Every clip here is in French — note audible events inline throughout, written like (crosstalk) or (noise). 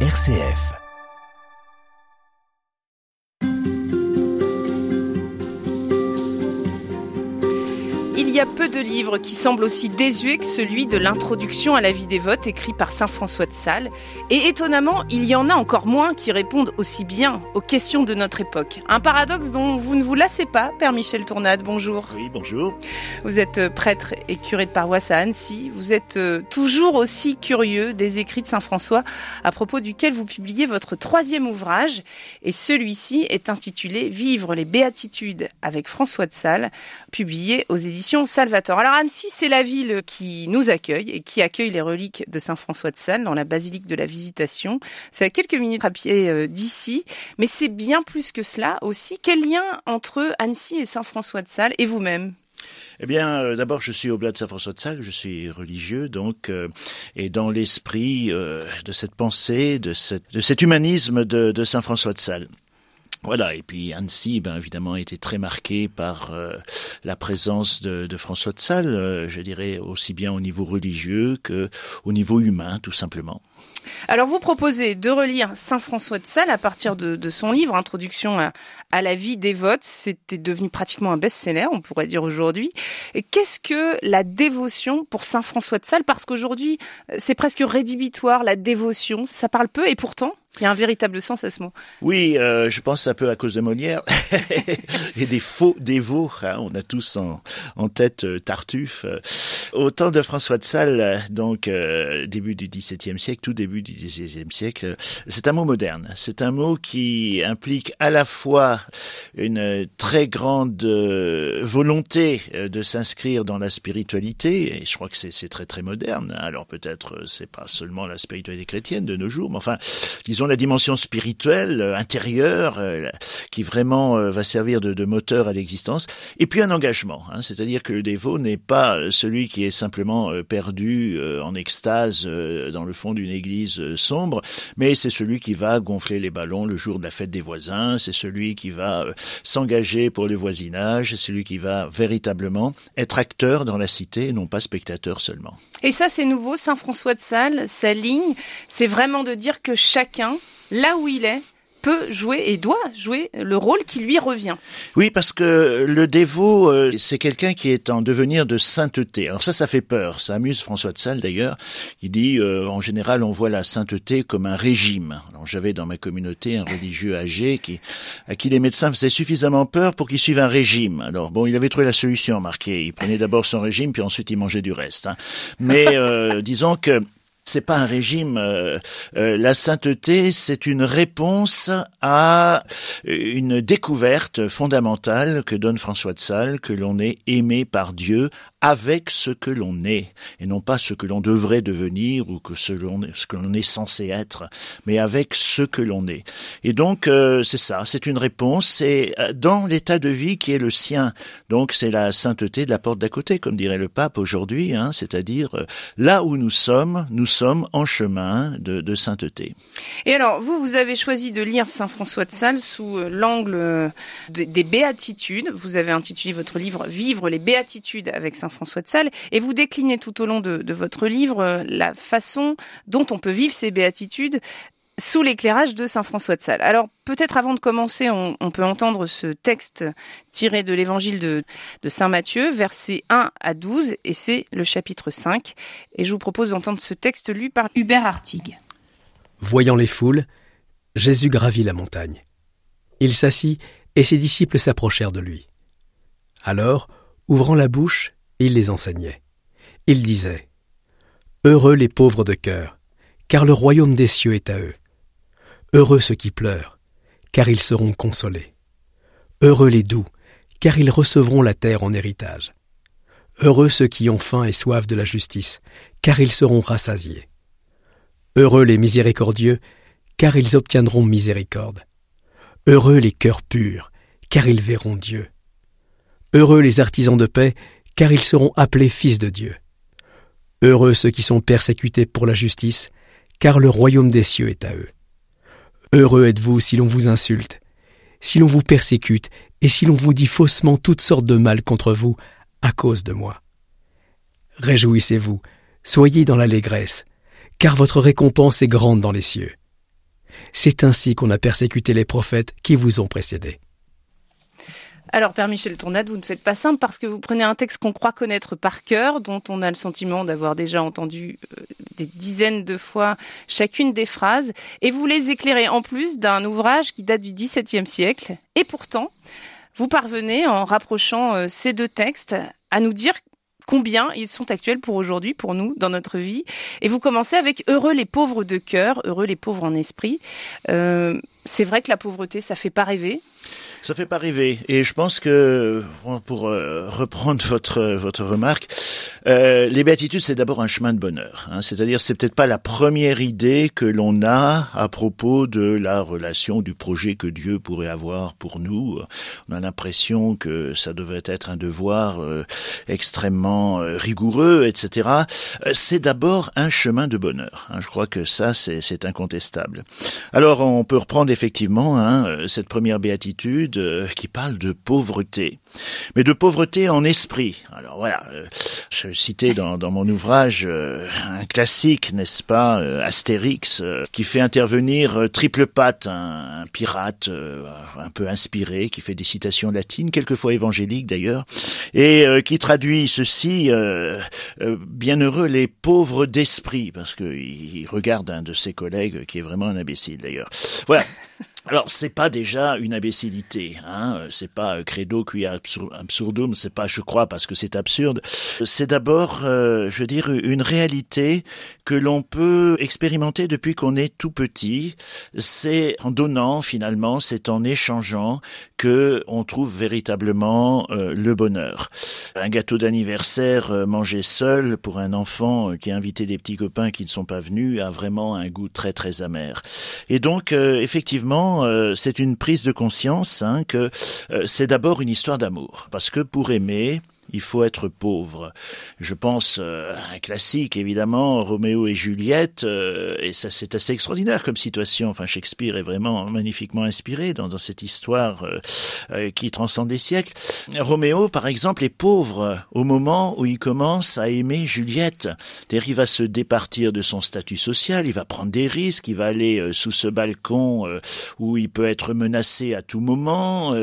RCF. Y a peu de livres qui semblent aussi désuets que celui de l'introduction à la vie dévote écrit par saint François de Sales. Et étonnamment, il y en a encore moins qui répondent aussi bien aux questions de notre époque. Un paradoxe dont vous ne vous lassez pas, Père Michel Tournade, bonjour. Oui, bonjour. Vous êtes euh, prêtre et curé de paroisse à Annecy. Vous êtes euh, toujours aussi curieux des écrits de saint François, à propos duquel vous publiez votre troisième ouvrage. Et celui-ci est intitulé Vivre les béatitudes avec François de Sales, publié aux éditions Salvatore. Alors Annecy, c'est la ville qui nous accueille et qui accueille les reliques de Saint François de Sales dans la basilique de la Visitation. C'est à quelques minutes à pied euh, d'ici, mais c'est bien plus que cela aussi. Quel lien entre Annecy et Saint François de Sales et vous-même? Eh bien, euh, d'abord, je suis au de Saint-François de Sales, je suis religieux, donc, euh, et dans l'esprit de cette pensée, de cet humanisme de, de Saint-François de Sales. Voilà, et puis Annecy, ben, évidemment, a été très marqué par euh, la présence de, François de Sales, euh, je dirais aussi bien au niveau religieux que au niveau humain, tout simplement. Alors vous proposez de relire Saint François de Sales à partir de, son livre Introduction à, à la vie dévote. C'était devenu pratiquement un best-seller, on pourrait dire aujourd'hui. Qu'est-ce que la dévotion pour Saint François de Sales? Parce qu'aujourd'hui, c'est presque rédhibitoire, la dévotion. Ça parle peu et pourtant, il y a un véritable sens à ce mot. Oui, euh, je pense un peu à cause de Molière (laughs) et des faux dévots. Hein, on a tous en, tête euh, Tartuffe. Au temps de François de Sales, donc euh, début du XVIIe siècle, tout début du XVIIe siècle, c'est un mot moderne. C'est un mot qui implique à la fois une très grande euh, volonté euh, de s'inscrire dans la spiritualité, et je crois que c'est très très moderne. Alors peut-être c'est pas seulement la spiritualité chrétienne de nos jours, mais enfin, disons la dimension spirituelle intérieure qui vraiment va servir de, de moteur à l'existence, et puis un engagement. Hein, C'est-à-dire que le dévot n'est pas celui qui est simplement perdu en extase dans le fond d'une église sombre, mais c'est celui qui va gonfler les ballons le jour de la fête des voisins, c'est celui qui va s'engager pour le voisinage, c'est celui qui va véritablement être acteur dans la cité et non pas spectateur seulement. Et ça c'est nouveau, Saint François de Sales, sa ligne, c'est vraiment de dire que chacun, là où il est, peut jouer et doit jouer le rôle qui lui revient. Oui, parce que le dévot, euh, c'est quelqu'un qui est en devenir de sainteté. Alors ça, ça fait peur. Ça amuse François de Sales d'ailleurs. Il dit, euh, en général, on voit la sainteté comme un régime. J'avais dans ma communauté un religieux âgé à qui les médecins faisaient suffisamment peur pour qu'il suive un régime. Alors bon, il avait trouvé la solution, marqué. Il prenait d'abord son régime, puis ensuite il mangeait du reste. Hein. Mais euh, disons que c'est pas un régime. Euh, euh, la sainteté, c'est une réponse à une découverte fondamentale que donne François de Sales, que l'on est aimé par Dieu avec ce que l'on est, et non pas ce que l'on devrait devenir ou que ce, que l'on est censé être, mais avec ce que l'on est. Et donc, euh, c'est ça, c'est une réponse, c'est dans l'état de vie qui est le sien. Donc, c'est la sainteté de la porte d'à côté, comme dirait le pape aujourd'hui, hein, c'est-à-dire là où nous sommes, nous sommes en chemin de, de, sainteté. Et alors, vous, vous avez choisi de lire Saint François de Sales sous l'angle des béatitudes. Vous avez intitulé votre livre Vivre les béatitudes avec Saint François de Sales, et vous déclinez tout au long de, votre livre la façon dont on peut vivre ces béatitudes sous l'éclairage de Saint François de Sales. Alors peut-être avant de commencer, on, peut entendre ce texte tiré de l'évangile de, de, Saint Matthieu, versets 1 à 12, et c'est le chapitre 5. Et je vous propose d'entendre ce texte lu par Hubert Artigue. Voyant les foules, Jésus gravit la montagne. Il s'assit, et ses disciples s'approchèrent de lui. Alors, ouvrant la bouche, il les enseignait. Il disait Heureux les pauvres de cœur, car le royaume des cieux est à eux. Heureux ceux qui pleurent, car ils seront consolés. Heureux les doux, car ils recevront la terre en héritage. Heureux ceux qui ont faim et soif de la justice, car ils seront rassasiés. Heureux les miséricordieux, car ils obtiendront miséricorde. Heureux les cœurs purs, car ils verront Dieu. Heureux les artisans de paix, car ils seront appelés fils de Dieu. Heureux ceux qui sont persécutés pour la justice, car le royaume des cieux est à eux. Heureux êtes-vous si l'on vous insulte, si l'on vous persécute, et si l'on vous dit faussement toutes sortes de mal contre vous à cause de moi. Réjouissez-vous, soyez dans l'allégresse, car votre récompense est grande dans les cieux, C'est ainsi qu'on a persécuté les prophètes qui vous ont précédés. Alors, Père Michel Tournade, vous ne faites pas simple parce que vous prenez un texte qu'on croit connaître par cœur, dont on a le sentiment d'avoir déjà entendu euh, des dizaines de fois chacune des phrases, et vous les éclairez en plus d'un ouvrage qui date du XVIIe siècle. Et pourtant, vous parvenez, en rapprochant euh, ces deux textes, à nous dire combien ils sont actuels pour aujourd'hui, pour nous, dans notre vie. Et vous commencez avec Heureux les pauvres de cœur, heureux les pauvres en esprit. Euh, c'est vrai que la pauvreté, ça fait pas rêver. Ça fait pas rêver. Et je pense que, pour euh, reprendre (laughs) votre votre remarque, euh, les béatitudes c'est d'abord un chemin de bonheur. Hein. C'est-à-dire c'est peut-être pas la première idée que l'on a à propos de la relation du projet que Dieu pourrait avoir pour nous. On a l'impression que ça devrait être un devoir euh, extrêmement euh, rigoureux, etc. C'est d'abord un chemin de bonheur. Hein. Je crois que ça c'est incontestable. Alors on peut reprendre effectivement hein, cette première béatitude qui parle de pauvreté, mais de pauvreté en esprit. Alors voilà, euh, je citais dans, dans mon ouvrage euh, un classique, n'est-ce pas, euh, Astérix, qui fait intervenir Triple Patte, un, pirate un peu inspiré, qui fait des citations latines, quelquefois évangéliques d'ailleurs, et qui traduit ceci bienheureux les pauvres d'esprit, parce qu'il regarde un de ses collègues qui est vraiment un imbécile d'ailleurs. Voilà. Alors c'est pas déjà une imbécilité, hein c'est pas euh, credo qui absurdum, c'est pas je crois parce que c'est absurde. C'est d'abord, euh, je veux dire, une réalité que l'on peut expérimenter depuis qu'on est tout petit. C'est en donnant finalement, c'est en échangeant que on trouve véritablement euh, le bonheur. Un gâteau d'anniversaire mangé seul pour un enfant qui a invité des petits copains qui ne sont pas venus a vraiment un goût très très amer. Et donc effectivement euh, c'est une prise de conscience hein, que euh, c'est d'abord une histoire d'amour. Parce que pour aimer, il faut être pauvre. Je pense euh, un classique évidemment, Roméo et Juliette, euh, et ça c'est assez extraordinaire comme situation. Enfin, Shakespeare est vraiment magnifiquement inspiré dans, cette histoire euh, qui transcende des siècles. Roméo, par exemple, est pauvre au moment où il commence à aimer Juliette. Il va se départir de son statut social, il va prendre des risques, il va aller sous ce balcon où il peut être menacé à tout moment,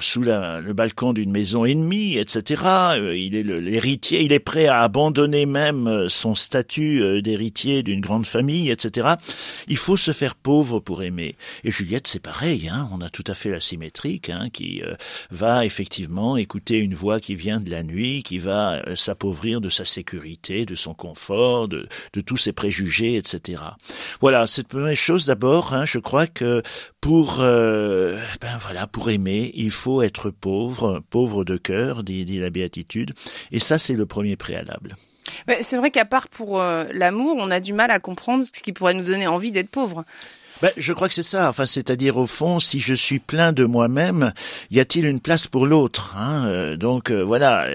sous le balcon d'une maison ennemie, etc il est l'héritier, il est prêt à abandonner même euh, son statut euh, d'héritier d'une grande famille, etc. Il faut se faire pauvre pour aimer. Et Juliette, c'est pareil, hein, on a tout à fait la symétrique, hein, qui va effectivement écouter une voix qui vient de la nuit, qui va s'appauvrir de sa sécurité, de son confort, de, de tous ses préjugés, etc. Voilà, cette première chose d'abord, hein, je crois que pour ben voilà, pour aimer, il faut être pauvre, pauvre de cœur, dit, dit la Béatitude et ça, c'est le premier préalable. C'est vrai qu'à part pour euh, l'amour, on a du mal à comprendre ce qui pourrait nous donner envie d'être pauvre. Ben, je crois que c'est ça. Enfin, c'est-à-dire au fond, si je suis plein de moi-même, y a-t-il une place pour l'autre hein euh, Donc euh, voilà,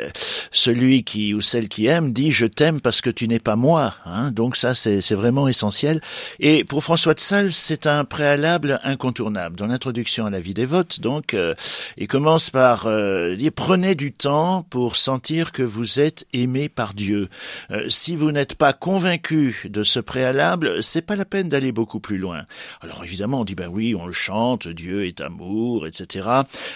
celui qui ou celle qui aime dit je t'aime parce que tu n'es pas moi. Hein donc ça, c'est vraiment essentiel. Et pour François de Sales, c'est un préalable incontournable. Dans l'introduction à la vie des votes, donc, euh, il commence par dire prenez du temps pour sentir que vous êtes aimé par Dieu. si vous n'êtes pas convaincu de ce préalable, c'est pas la peine d'aller beaucoup plus loin. Alors évidemment, on dit ben oui, on le chante, Dieu est amour, etc.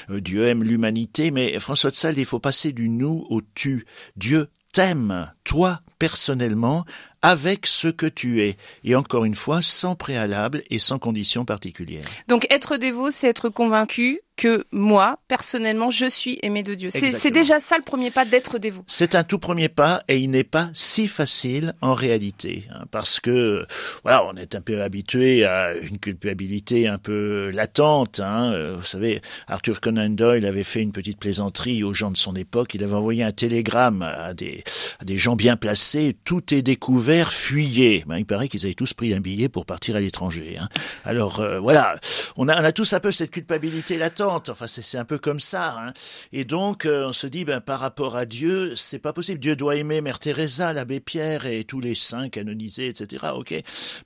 Euh, Dieu aime l'humanité, mais François de Sales, il faut passer du nous au tu. Dieu t'aime, toi personnellement, avec ce que tu es. Et encore une fois, sans préalable et sans condition particulière. Donc être dévot, c'est être convaincu que moi, personnellement, je suis aimé de Dieu. C'est déjà ça le premier pas d'être dévot. C'est un tout premier pas et il n'est pas si facile en réalité. Hein, parce que, voilà, on est un peu habitué à une culpabilité un peu latente. Hein, euh, vous savez, Arthur Conan Doyle avait fait une petite plaisanterie aux gens de son époque. Il avait envoyé un télégramme à des, à des gens bien placés. Tout est découvert, fuyez. Ben, il paraît qu'ils avaient tous pris un billet pour partir à l'étranger. Hein. Alors, euh, voilà, on a, on a tous un peu cette culpabilité latente. Enfin, c'est un peu comme ça. Hein. Et donc, euh, on se dit, ben, par rapport à Dieu, c'est pas possible. Dieu doit aimer Mère Teresa, l'abbé Pierre et tous les saints canonisés, etc. Ok.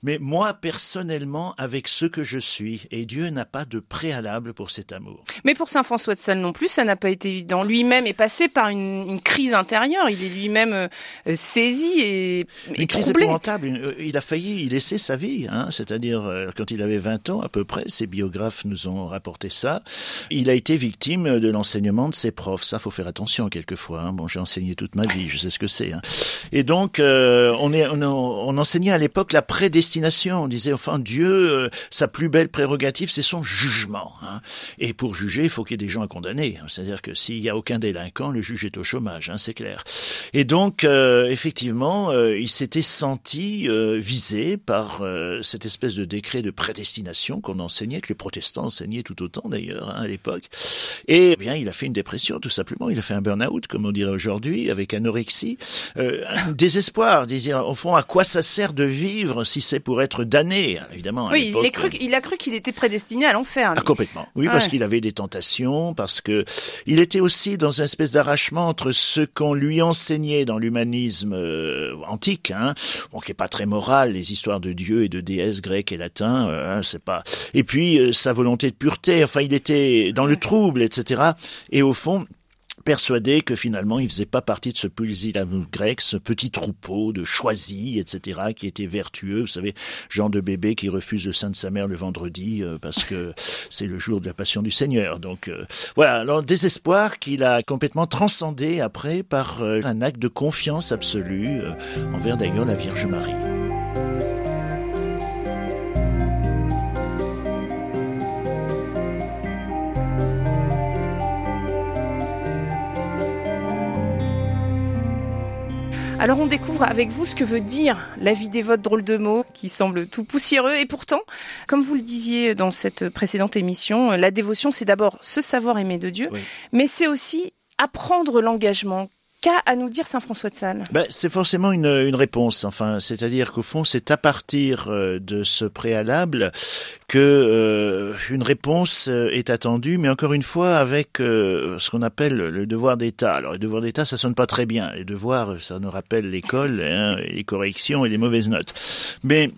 Mais moi, personnellement, avec ce que je suis, et Dieu n'a pas de préalable pour cet amour. Mais pour Saint François de Sales non plus, ça n'a pas été évident. Lui-même est passé par une, crise intérieure. Il est lui lui-même saisi et, et crise troublé. épouvantable. Il a failli y laisser sa vie, hein, c'est-à-dire quand il avait 20 ans à peu près, ses biographes nous ont rapporté ça. Il a été victime de l'enseignement de ses profs. Ça, faut faire attention quelquefois. Hein. Bon, j'ai enseigné toute ma vie, je sais ce que c'est. Hein. Et donc, on, est, on, on enseignait à l'époque la prédestination. On disait, enfin, Dieu, sa plus belle prérogative, c'est son jugement. Hein. Et pour juger, il faut qu'il y ait des gens à condamner. C'est-à-dire que s'il n'y a aucun délinquant, le juge est au chômage, hein, c'est clair. Et donc, euh, effectivement, euh, il s'était senti euh, visé par cette espèce de décret de prédestination qu'on enseignait, que les protestants enseignaient tout autant d'ailleurs hein, à l'époque. Et eh bien, il a fait une dépression, tout simplement. Il a fait un burn-out, comme on dirait aujourd'hui, avec anorexie, un désespoir. Dire, au fond, à quoi ça sert de vivre si c'est pour être damné Évidemment. oui, il, cru, il a cru qu'il était prédestiné à l'enfer. Ah, complètement. Oui, parce qu'il avait des tentations, parce que il était aussi dans une espèce d'arrachement entre ce qu'on lui enseignait dans l'humanisme euh, antique, hein, bon, qui est pas très moral, les histoires de dieux et de déesses grecs et latins, euh, hein, c'est pas. Et puis euh, sa volonté de pureté. Enfin, il était dans le trouble, etc. Et au fond, persuadé que finalement il faisait pas partie de ce polysyllabe grec, ce petit troupeau de choisis, etc., qui était vertueux. Vous savez, genre de bébé qui refuse le sein de sa mère le vendredi euh, parce que (laughs) c'est le jour de la passion du Seigneur. Donc euh, voilà, alors désespoir qu'il a complètement transcendé après par euh, un acte de confiance absolue envers d'ailleurs la Vierge Marie. Alors on découvre avec vous ce que veut dire la vie dévote drôle de mots qui semble tout poussiéreux. Et pourtant, comme vous le disiez dans cette précédente émission, la dévotion c'est d'abord se savoir aimer de Dieu, mais c'est aussi apprendre l'engagement Qu'a à nous dire Saint François de Sales? Ben, C'est forcément une, réponse. Enfin, c'est-à-dire qu'au fond, c'est à partir euh, de ce préalable que euh, une réponse euh, est attendue, mais encore une fois avec ce qu'on appelle le devoir d'État. Alors, le devoir d'État, ça sonne pas très bien. Les devoirs, ça nous rappelle l'école, hein, les corrections et les mauvaises notes. Mais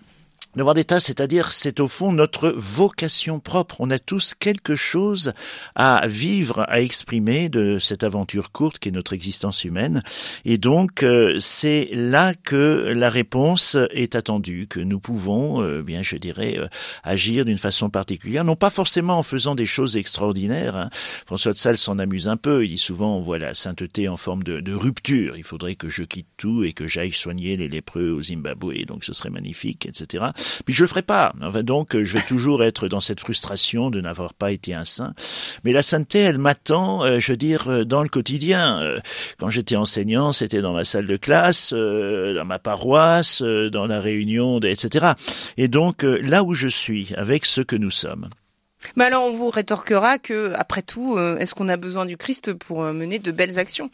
Devoir d'État, c'est-à-dire, c'est au fond notre vocation propre. On a tous quelque chose à vivre, à exprimer de cette aventure courte qui est notre existence humaine. Et donc, euh, c'est là que la réponse est attendue, que nous pouvons, euh, bien, je dirais, euh, agir d'une façon particulière, non pas forcément en faisant des choses extraordinaires. Hein. François de Sales s'en amuse un peu. Il dit souvent, on voit la sainteté en forme de, de rupture. Il faudrait que je quitte tout et que j'aille soigner les lépreux au Zimbabwe. Donc, ce serait magnifique, etc. Puis je le ferai pas. Enfin, donc, je vais toujours être dans cette frustration de n'avoir pas été un saint. Mais la sainteté, elle m'attend, euh, je veux dire, euh, dans le quotidien. Euh, quand j'étais enseignant, c'était dans ma salle de classe, dans ma paroisse, dans la réunion, etc. Et donc, là où je suis, avec ce que nous sommes. Mais alors, on vous rétorquera que, après tout, est-ce qu'on a besoin du Christ pour mener de belles actions?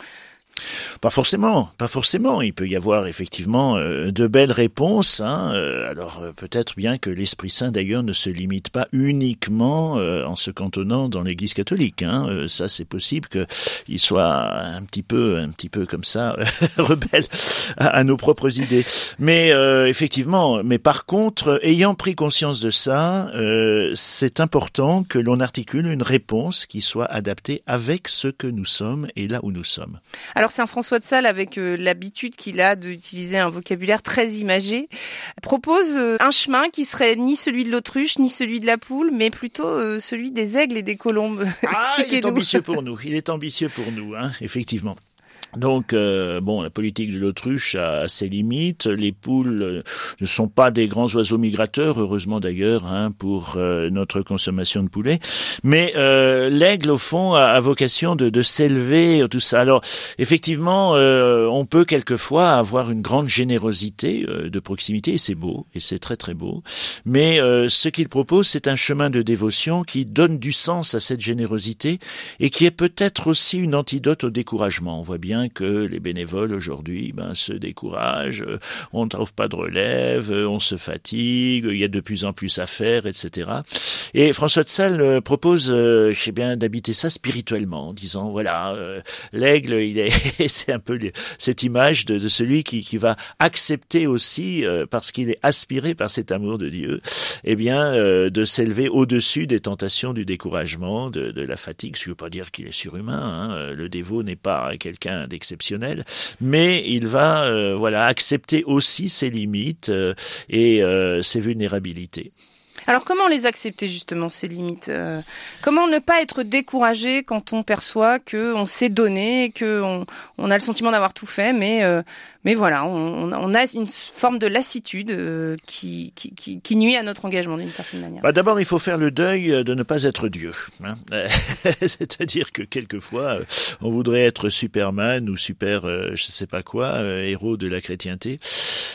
Pas forcément, pas forcément. Il peut y avoir effectivement euh, de belles réponses. Hein. Euh, alors euh, peut-être bien que l'Esprit Saint d'ailleurs ne se limite pas uniquement en se cantonnant dans l'Église catholique. Hein. ça, c'est possible qu'il soit un petit peu, un petit peu comme ça (laughs) rebelle à, nos propres idées. Mais effectivement, mais par contre, ayant pris conscience de ça, c'est important que l'on articule une réponse qui soit adaptée avec ce que nous sommes et là où nous sommes. Saint François de Sales, avec euh, l'habitude qu'il a d'utiliser un vocabulaire très imagé, propose euh, un chemin qui serait ni celui de l'autruche, ni celui de la poule, mais plutôt euh, celui des aigles et des colombes. (laughs) Ah, il est ambitieux pour nous. Il est ambitieux pour nous, hein, effectivement. Donc, euh, bon, la politique de l'autruche a, ses limites. Les poules euh, ne sont pas des grands oiseaux migrateurs, heureusement d'ailleurs, hein, pour euh, notre consommation de poulet. Mais l'aigle, au fond, a, vocation de, de s'élever, tout ça. Alors, effectivement, on peut quelquefois avoir une grande générosité de proximité, et c'est beau, et c'est très très beau. Mais ce qu'il propose, c'est un chemin de dévotion qui donne du sens à cette générosité et qui est peut-être aussi une antidote au découragement. On voit bien que les bénévoles aujourd'hui ben, se découragent, euh, on ne trouve pas de relève, euh, on se fatigue, il y a de plus en plus à faire, etc. Et François de Sales euh, propose, je sais bien, d'habiter ça spirituellement, en disant voilà, l'aigle, il est, (laughs) c'est un peu cette image de, celui qui, qui, va accepter aussi, parce qu'il est aspiré par cet amour de Dieu, eh bien, de s'élever au-dessus des tentations du découragement, de, de la fatigue. Qui ne veut pas dire qu'il est surhumain. Hein. Le dévot n'est pas quelqu'un d'exceptionnel, mais il va voilà accepter aussi ses limites et ses vulnérabilités. Alors comment les accepter justement ces limites Comment ne pas être découragé quand on perçoit que on s'est donné, que on, a le sentiment d'avoir tout fait, mais mais voilà, on, on, a une forme de lassitude euh, qui, qui, qui, nuit à notre engagement d'une certaine manière. Bah D'abord, il faut faire le deuil de ne pas être Dieu. Hein (laughs) C'est-à-dire que quelquefois, on voudrait être Superman ou super, euh, je sais pas quoi, euh, héros de la chrétienté.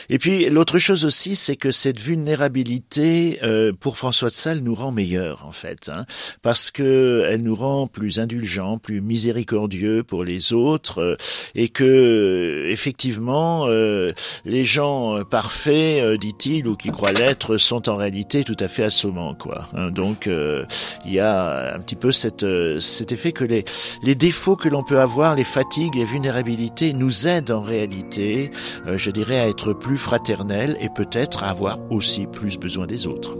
Et puis l'autre chose aussi, c'est que cette vulnérabilité, pour François de Sales, nous rend meilleurs en fait, hein, parce que elle nous rend plus indulgents, plus miséricordieux pour les autres, et que effectivement euh, les gens euh, parfaits, euh, dit-il, ou qui croient l'être, sont en réalité tout à fait assommants, quoi. Hein. donc il y a un petit peu cette, cet effet que les, les défauts que l'on peut avoir, les fatigues, les vulnérabilités, nous aident en réalité, je dirais, à être plus fraternels et peut-être à avoir aussi plus besoin des autres.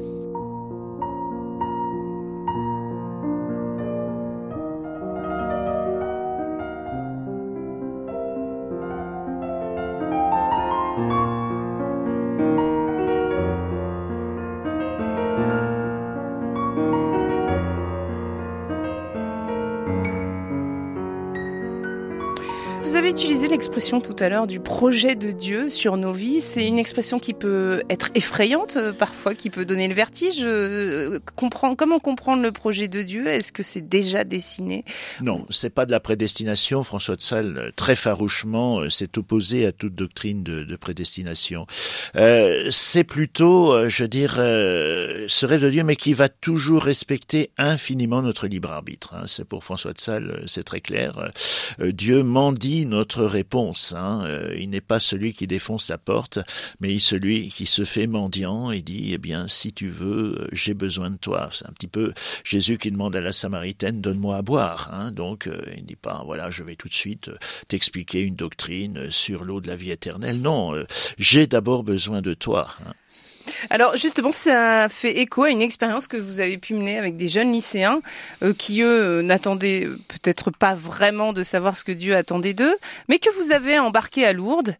Utilisé l'expression tout à l'heure du projet de Dieu sur nos vies. C'est une expression qui peut être effrayante euh, parfois, qui peut donner le vertige. Euh, comment comprendre le projet de Dieu? Est-ce que c'est déjà dessiné? Non, c'est pas de la prédestination. François de Sales, euh, très farouchement, s'est opposé à toute doctrine de, prédestination. c'est plutôt, je veux dire, ce rêve de Dieu, mais qui va toujours respecter infiniment notre libre arbitre. Hein. C'est pour François de Sales, c'est très clair. Dieu mendie notre réponse. Hein. Euh, il n'est pas celui qui défonce la porte, mais celui qui se fait mendiant et dit, eh bien, si tu veux, euh, j'ai besoin de toi. C'est un petit peu Jésus qui demande à la Samaritaine, donne-moi à boire. Hein. Donc, euh, il ne dit pas, voilà, je vais tout de suite t'expliquer une doctrine sur l'eau de la vie éternelle. Non, j'ai d'abord besoin de toi. Hein. Alors justement, ça fait écho à une expérience que vous avez pu mener avec des jeunes lycéens euh, qui, eux, n'attendaient peut-être pas vraiment de savoir ce que Dieu attendait d'eux, mais que vous avez embarqué à Lourdes.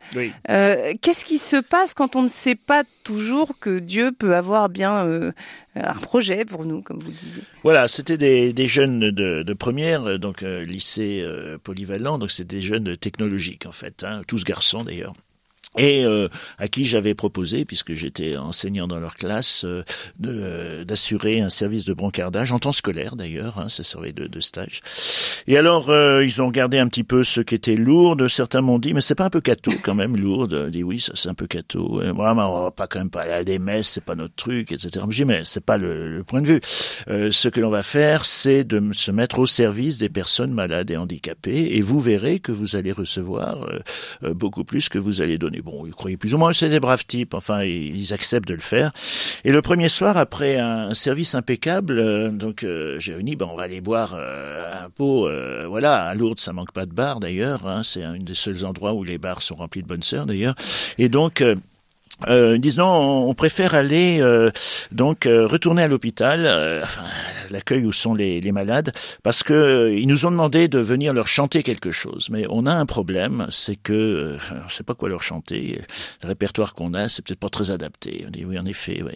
Euh, qu'est-ce qui se passe quand on ne sait pas toujours que Dieu peut avoir bien euh, un projet pour nous, comme vous disiez? Voilà, c'était des, jeunes de, première, donc lycée polyvalent, donc c'était des jeunes technologiques en fait, hein, tous garçons d'ailleurs et euh, à qui j'avais proposé, puisque j'étais enseignant dans leur classe, euh, euh, d'assurer un service de brancardage en temps scolaire d'ailleurs, hein, ça servait de, de, stage. Et alors ils ont regardé un petit peu ce qui était lourd. Certains m'ont dit mais c'est pas un peu cateau quand même lourde. dit oui ça c'est un peu cateau. Moi on va pas quand même pas aller à des messes, c'est pas notre truc, etc. Je dis mais c'est pas le, le, point de vue. ce que l'on va faire c'est de se mettre au service des personnes malades et handicapées et vous verrez que vous allez recevoir beaucoup plus que vous allez donner bon, ils croyaient plus ou moins que c'est des braves types. Enfin, ils acceptent de le faire. Et le premier soir, après un service impeccable, euh, donc euh, j'ai ben on va aller boire euh, un pot. voilà, à Lourdes, ça manque pas de bar d'ailleurs. Hein, c'est un des seuls endroits où les bars sont remplis de bonnes sœurs d'ailleurs. Et donc euh, disons, on préfère aller euh, donc euh, retourner à l'hôpital, euh, l'accueil où sont les, les, malades, parce que ils nous ont demandé de venir leur chanter quelque chose. Mais on a un problème, c'est que on ne sait pas quoi leur chanter. Le répertoire qu'on a, c'est peut-être pas très adapté. On dit oui, en effet. Oui.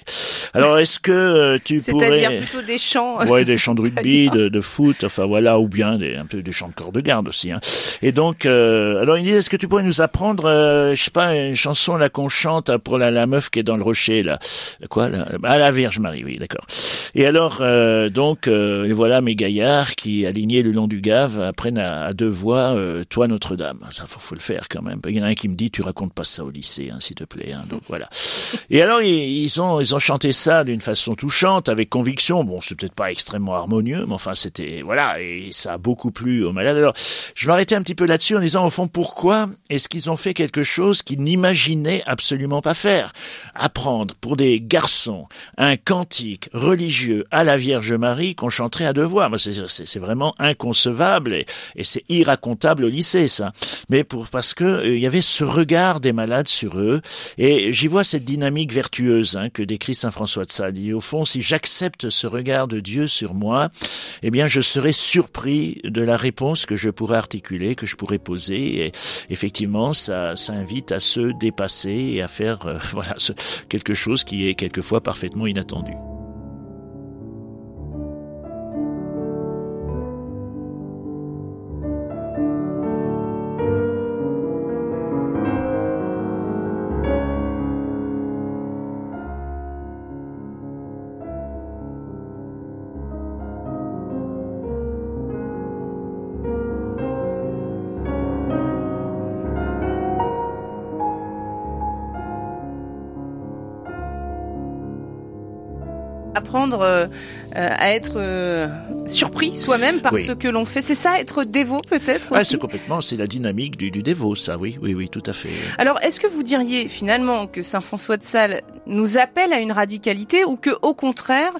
Alors, est-ce que tu pourrais C'est-à-dire plutôt des chants. Ouais, des chants de rugby, de, de, foot, enfin voilà, ou bien des, un peu des chants de corps de garde aussi. Hein. Et donc, alors ils disent, est-ce que tu pourrais nous apprendre, je sais pas, une chanson là qu'on chante après la, meuf qui est dans le rocher là. Quoi là? Ah la Vierge Marie, oui, d'accord. Et alors euh, donc euh, voilà mes gaillards qui alignés le long du Gave apprennent à, deux voix euh, toi Notre-Dame. Ça faut, le faire quand même. Il y en a un qui me dit tu racontes pas ça au lycée, hein, s'il te plaît. Hein, donc voilà. Et alors ils, ont ils ont chanté ça d'une façon touchante, avec conviction. Bon, c'est peut-être pas extrêmement harmonieux, mais enfin c'était voilà et ça a beaucoup plu aux malades. Alors je m'arrêtais un petit peu là-dessus en disant au fond pourquoi est-ce qu'ils ont fait quelque chose qu'ils n'imaginaient absolument pas faire Apprendre pour des garçons un cantique religieux à la Vierge Marie qu'on chanterait à. Moi, c'est vraiment inconcevable et, c'est irracontable au lycée, ça. Mais pour parce que euh, il y avait ce regard des malades sur eux, et j'y vois cette dynamique vertueuse hein, que décrit saint François de Sales. Au fond, si j'accepte ce regard de Dieu sur moi, eh bien, je serai surpris de la réponse que je pourrais articuler, que je pourrais poser. Et effectivement, ça, ça invite à se dépasser et à faire (laughs) voilà quelque chose qui est quelquefois parfaitement inattendu. Apprendre euh, à être euh, surpris soi-même par ce que l'on fait. C'est ça, être dévot peut-être ah, C'est complètement, c'est la dynamique du, du, dévot, ça, oui, oui, oui, tout à fait. Alors, est-ce que vous diriez finalement que Saint François de Sales nous appelle à une radicalité ou que, au contraire,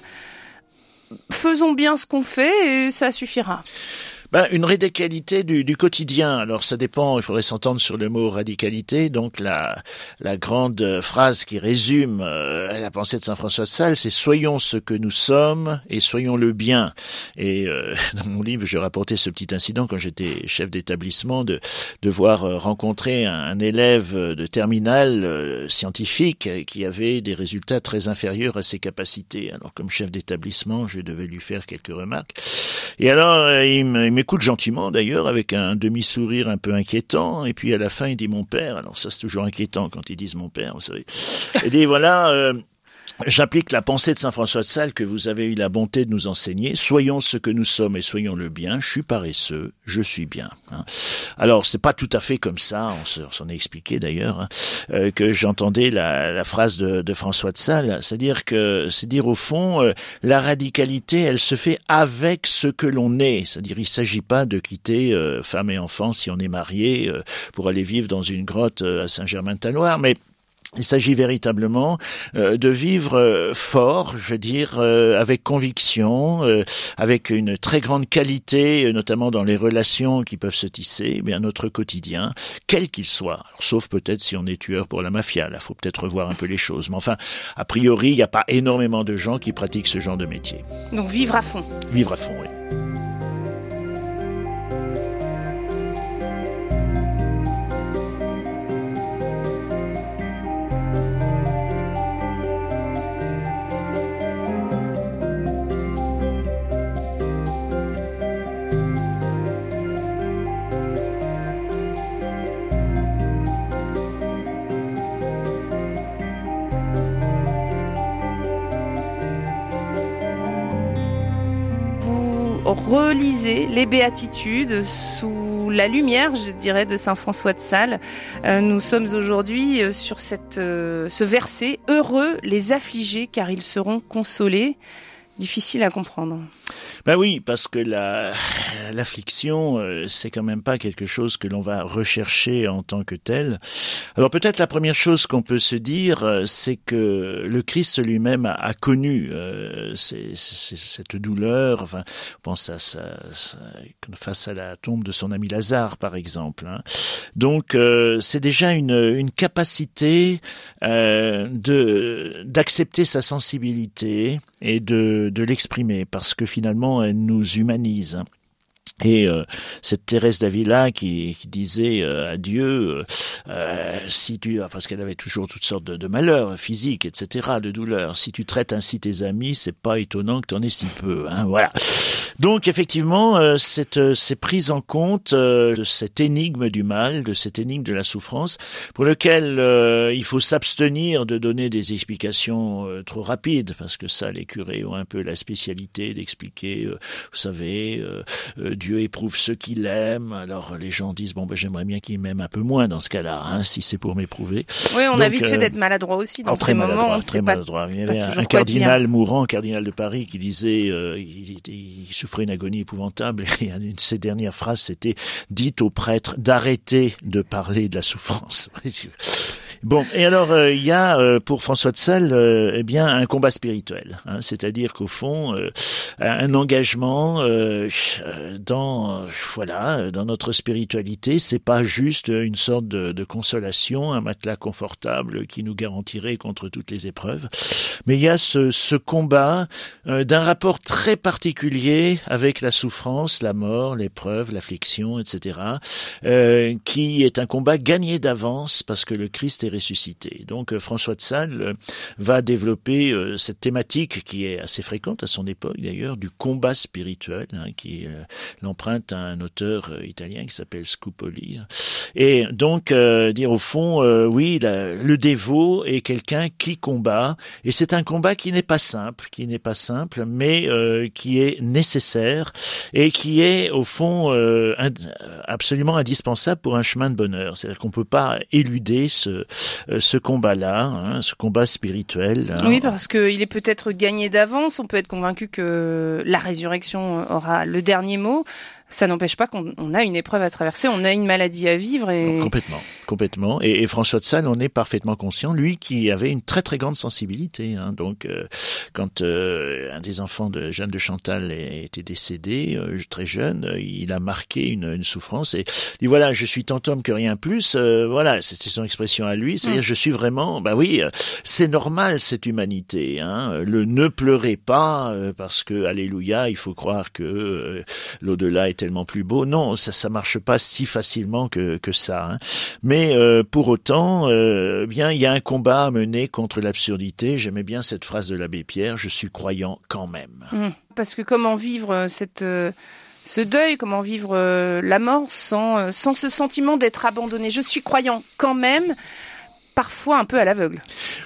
faisons bien ce qu'on fait et ça suffira? Ben, une radicalité du, du, quotidien. Alors ça dépend, il faudrait s'entendre sur le mot radicalité. Donc la, la grande phrase qui résume euh, la pensée de Saint François de Sales, c'est soyons ce que nous sommes et soyons le bien. Et euh, (laughs) dans mon livre, je rapportais ce petit incident quand j'étais chef d'établissement de, de voir euh, rencontrer un, élève de terminale scientifique qui avait des résultats très inférieurs à ses capacités. Alors comme chef d'établissement, je devais lui faire quelques remarques. Et alors il me m'écoute gentiment d'ailleurs, avec un demi-sourire un peu inquiétant, et puis à la fin il dit mon père, alors ça c'est toujours inquiétant quand ils disent mon père, vous savez. Il dit voilà, euh, J'applique la pensée de Saint François de Sales que vous avez eu la bonté de nous enseigner. Soyons ce que nous sommes et soyons le bien. Je suis paresseux, je suis bien. Hein. Alors c'est pas tout à fait comme ça. On s'en est expliqué d'ailleurs hein, euh, que j'entendais la, phrase de, François de Sales, c'est-à-dire que c'est dire au fond euh, la radicalité, elle se fait avec ce que l'on est. C'est-à-dire il s'agit pas de quitter euh, femme et enfant si on est marié pour aller vivre dans une grotte à Saint-Germain-de-Taloir, mais il s'agit véritablement euh, de vivre euh, fort, je veux dire, euh, avec conviction, avec une très grande qualité, notamment dans les relations qui peuvent se tisser, mais à notre quotidien, quel qu'il soit. sauf peut-être si on est tueur pour la mafia, là, faut peut-être revoir un peu les choses. Mais enfin, a priori, il n'y a pas énormément de gens qui pratiquent ce genre de métier. Donc vivre à fond. Vivre à fond, oui. Relisez les béatitudes sous la lumière, je dirais, de Saint François de Sales. Euh, nous sommes aujourd'hui euh, sur cette, euh, ce verset Heureux les affligés, car ils seront consolés. Difficile à comprendre. Ben oui, parce que la l'affliction, euh, c'est quand même pas quelque chose que l'on va rechercher en tant que tel. Alors peut-être la première chose qu'on peut se dire, euh, c'est que le Christ lui-même a, connu euh, cette douleur. Enfin, on pense à face à la tombe de son ami Lazare, par exemple. Hein. Donc c'est déjà une, une capacité de d'accepter sa sensibilité et de, de l'exprimer, parce que finalement elle nous humanise. Et euh, cette Thérèse d'Avila qui, qui disait euh, à Dieu, euh, si tu, parce qu'elle avait toujours toutes sortes de, malheurs physiques, etc., de douleurs, si tu traites ainsi tes amis, c'est pas étonnant que tu en aies si peu. Hein, voilà. Donc effectivement, cette, c'est prise en compte de cette énigme du mal, de cette énigme de la souffrance, pour lequel il faut s'abstenir de donner des explications trop rapides, parce que ça, les curés ont un peu la spécialité d'expliquer, vous savez, Dieu éprouve ceux qu'il aime. Alors les gens disent bon ben j'aimerais bien qu'il m'aime un peu moins dans ce cas-là, hein, si c'est pour m'éprouver. Oui, on a vite fait euh, d'être maladroit aussi dans ces moments. très maladroit. Il y avait un, cardinal mourant, cardinal de Paris, qui disait euh, il, il, souffrait une agonie épouvantable (laughs) et une de ses dernières phrases c'était dites au prêtre d'arrêter de parler de la souffrance. Bon, et alors euh, il y a euh, pour François de Sales euh, eh bien un combat spirituel, hein, c'est-à-dire qu'au fond un engagement dans voilà dans notre spiritualité, c'est pas juste une sorte de, de, consolation, un matelas confortable qui nous garantirait contre toutes les épreuves, mais il y a ce, ce combat d'un rapport très particulier avec la souffrance, la mort, l'épreuve, l'affliction, etc., qui est un combat gagné d'avance parce que le Christ est Donc euh, François de Sales euh, va développer euh, cette thématique qui est assez fréquente à son époque d'ailleurs du combat spirituel, hein, qui l'emprunte à un auteur italien qui s'appelle Scupoli. Et donc dire au fond, oui, le dévot est quelqu'un qui combat, et c'est un combat qui n'est pas simple, qui n'est pas simple, mais qui est nécessaire et qui est au fond absolument indispensable pour un chemin de bonheur. C'est-à-dire qu'on peut pas éluder ce, ce combat-là, hein, ce combat spirituel. Hein. Oui, parce qu'il est peut-être gagné d'avance. On peut être convaincu que la résurrection aura le dernier mot ça n'empêche pas qu'on a une épreuve à traverser, on a une maladie à vivre. Et... Complètement, complètement. Et, et, François de Sales en est parfaitement conscient, lui qui avait une très très grande sensibilité. Hein. Donc, euh, quand euh, un des enfants de Jeanne de Chantal était décédé, euh, très jeune, il a marqué une, une, souffrance et dit voilà, je suis tant homme que rien plus. voilà, c'était son expression à lui. C'est-à-dire, mm. je suis vraiment, bah oui, c'est normal cette humanité. Hein. Le ne pleurez pas parce que, alléluia, il faut croire que l'au-delà est tellement plus beau. Non, ça ça marche pas si facilement que que ça. Hein. Mais euh, pour autant, euh, bien il y a un combat à mener contre l'absurdité. J'aimais bien cette phrase de l'abbé Pierre. Je suis croyant quand même. Mmh. Parce que comment vivre euh, cette ce deuil, comment vivre la mort sans, sans ce sentiment d'être abandonné? Je suis croyant quand même, parfois un peu à l'aveugle.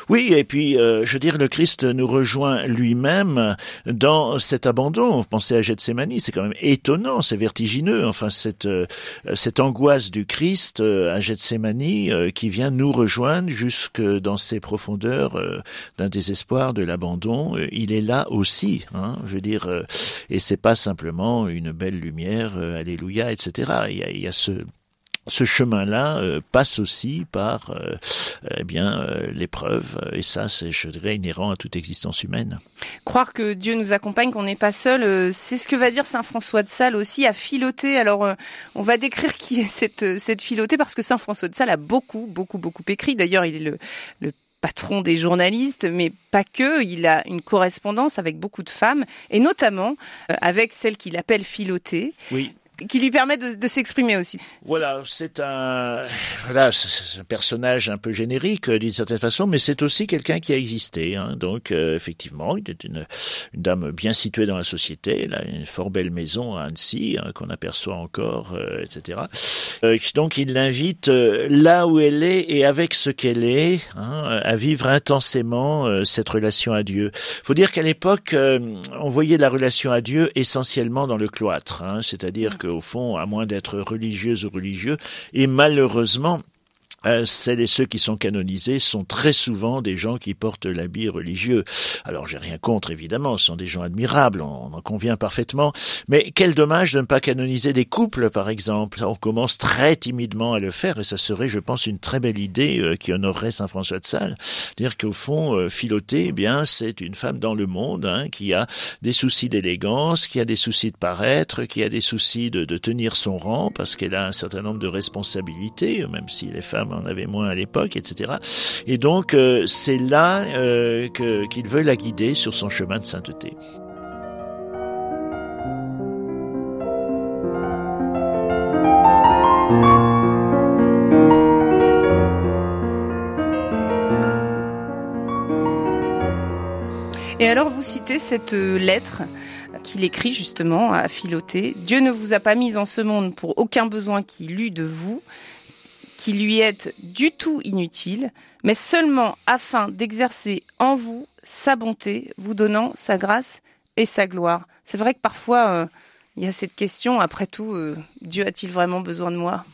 Oui, et puis, euh, je veux dire, le Christ nous rejoint lui-même dans cet abandon. Pensez à Gethsemane, c'est quand même étonnant, c'est vertigineux. Enfin, cette, euh, cette angoisse du Christ euh, à Gethsemane qui vient nous rejoindre jusque dans ces profondeurs d'un désespoir, de l'abandon. il est là aussi, hein, je veux dire, et c'est pas simplement une belle lumière, alléluia, etc. Il y a, il y a ce ce chemin-là euh, passe aussi par euh, eh bien euh, l'épreuve et ça c'est je dirais inhérent à toute existence humaine. Croire que Dieu nous accompagne qu'on n'est pas seul, c'est ce que va dire saint François de Sales aussi à filoter. Alors on va décrire qui est cette cette filotée parce que saint François de Sales a beaucoup beaucoup beaucoup écrit. D'ailleurs, il est le, le patron des journalistes, mais pas que. Il a une correspondance avec beaucoup de femmes, et notamment avec celle qu'il appelle Philotée. Oui qui lui permet de, de s'exprimer aussi. Voilà, c'est un, voilà, un personnage un peu générique euh, d'une certaine façon, mais c'est aussi quelqu'un qui a existé. Hein. Donc, euh, effectivement, il est une, une, dame bien située dans la société. Elle a une fort belle maison à Annecy hein, qu'on aperçoit encore, euh, etc. donc, il l'invite là où elle est et avec ce qu'elle est hein, à vivre intensément cette relation à Dieu. Faut dire qu'à l'époque, on voyait la relation à Dieu essentiellement dans le cloître, c'est-à-dire que au fond, à moins d'être religieuse ou religieux, et malheureusement, euh, celles et ceux qui sont canonisés sont très souvent des gens qui portent l'habit religieux. Alors j'ai rien contre évidemment, ce sont des gens admirables, on, en convient parfaitement, mais quel dommage de ne pas canoniser des couples par exemple. On commence très timidement à le faire et ça serait je pense une très belle idée euh, qui honorerait Saint François de Sales. Dire qu'au fond euh, Philoté, eh bien c'est une femme dans le monde hein, qui a des soucis d'élégance, qui a des soucis de paraître, qui a des soucis de, de tenir son rang parce qu'elle a un certain nombre de responsabilités, même si les femmes on en avait moins à l'époque, etc. Et donc euh, c'est là euh, qu'il veut la guider sur son chemin de sainteté. Et alors vous citez cette euh, lettre qu'il écrit justement à Philoté. Dieu ne vous a pas mis en ce monde pour aucun besoin qu'il eût de vous, qui lui est du tout inutile, mais seulement afin d'exercer en vous sa bonté, vous donnant sa grâce et sa gloire. C'est vrai que parfois, euh, il y a cette question, après tout, euh, Dieu a-t-il vraiment besoin de moi?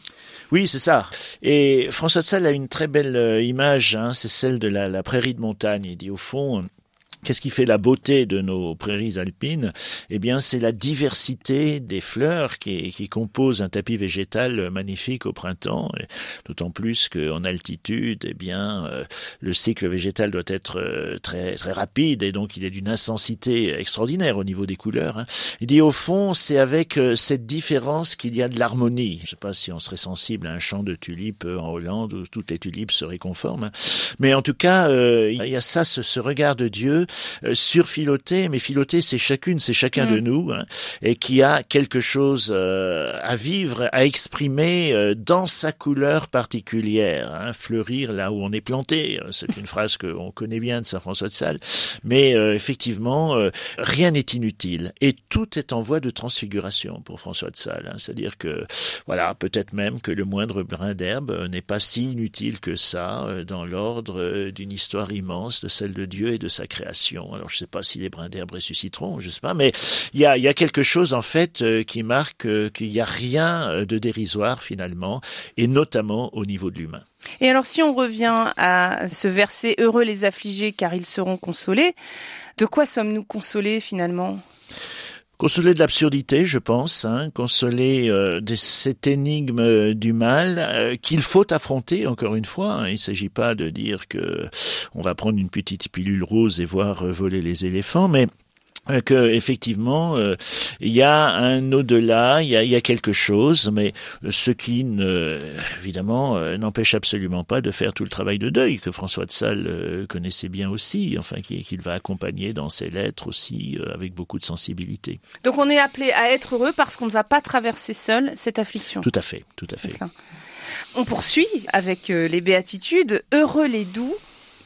Oui, c'est ça. Et François de Sales a une très belle euh, image, hein, c'est celle de la, la, prairie de montagne. Il dit au fond, Qu'est-ce qui fait la beauté de nos prairies alpines? Eh bien, c'est la diversité des fleurs qui, qui composent un tapis végétal magnifique au printemps. D'autant plus qu'en altitude, eh bien, euh, le cycle végétal doit être euh, très très rapide et donc il est d'une intensité extraordinaire au niveau des couleurs. Hein. Il dit au fond, c'est avec euh, cette différence qu'il y a de l'harmonie. Je ne sais pas si on serait sensible à un champ de tulipes en Hollande où toutes les tulipes seraient conformes, hein. mais en tout cas, il y a ça, ce, ce regard de Dieu euh, sur mais Philoté c'est chacune, c'est chacun de mm. nous, hein, et qui a quelque chose euh, à vivre, à exprimer euh, dans sa couleur particulière, hein, fleurir là où on est planté. C'est une phrase qu'on connaît bien de Saint François de Sales, mais effectivement, rien n'est inutile et tout est en voie de transfiguration pour François de Sales. Hein. C'est-à-dire que, voilà, peut-être même que le moindre brin d'herbe n'est pas si inutile que ça dans l'ordre d'une histoire immense de celle de Dieu et de sa création. Alors je ne sais pas si les brins d'herbe ressusciteront, je ne sais pas, mais il y a, quelque chose en fait euh, qui marque euh, qu'il n'y a rien euh, de dérisoire finalement, et notamment au niveau de l'humain. Et alors si on revient à ce verset Heureux les affligés car ils seront consolés, de quoi sommes-nous consolés finalement? Consoler de l'absurdité, je pense, hein, consoler de cette énigme du mal qu'il faut affronter. Encore une fois, hein. il ne s'agit pas de dire que on va prendre une petite pilule rose et voir voler les éléphants, mais euh, que effectivement euh, il y a un au-delà, il y a, y a, quelque chose, mais ce qui ne, évidemment euh, n'empêche absolument pas de faire tout le travail de deuil que François de Sales connaissait bien aussi, enfin qu'il va accompagner dans ses lettres aussi avec beaucoup de sensibilité. Donc on est appelé à être heureux parce qu'on ne va pas traverser seul cette affliction. Tout à fait, tout à fait. On poursuit avec les béatitudes. Heureux les doux,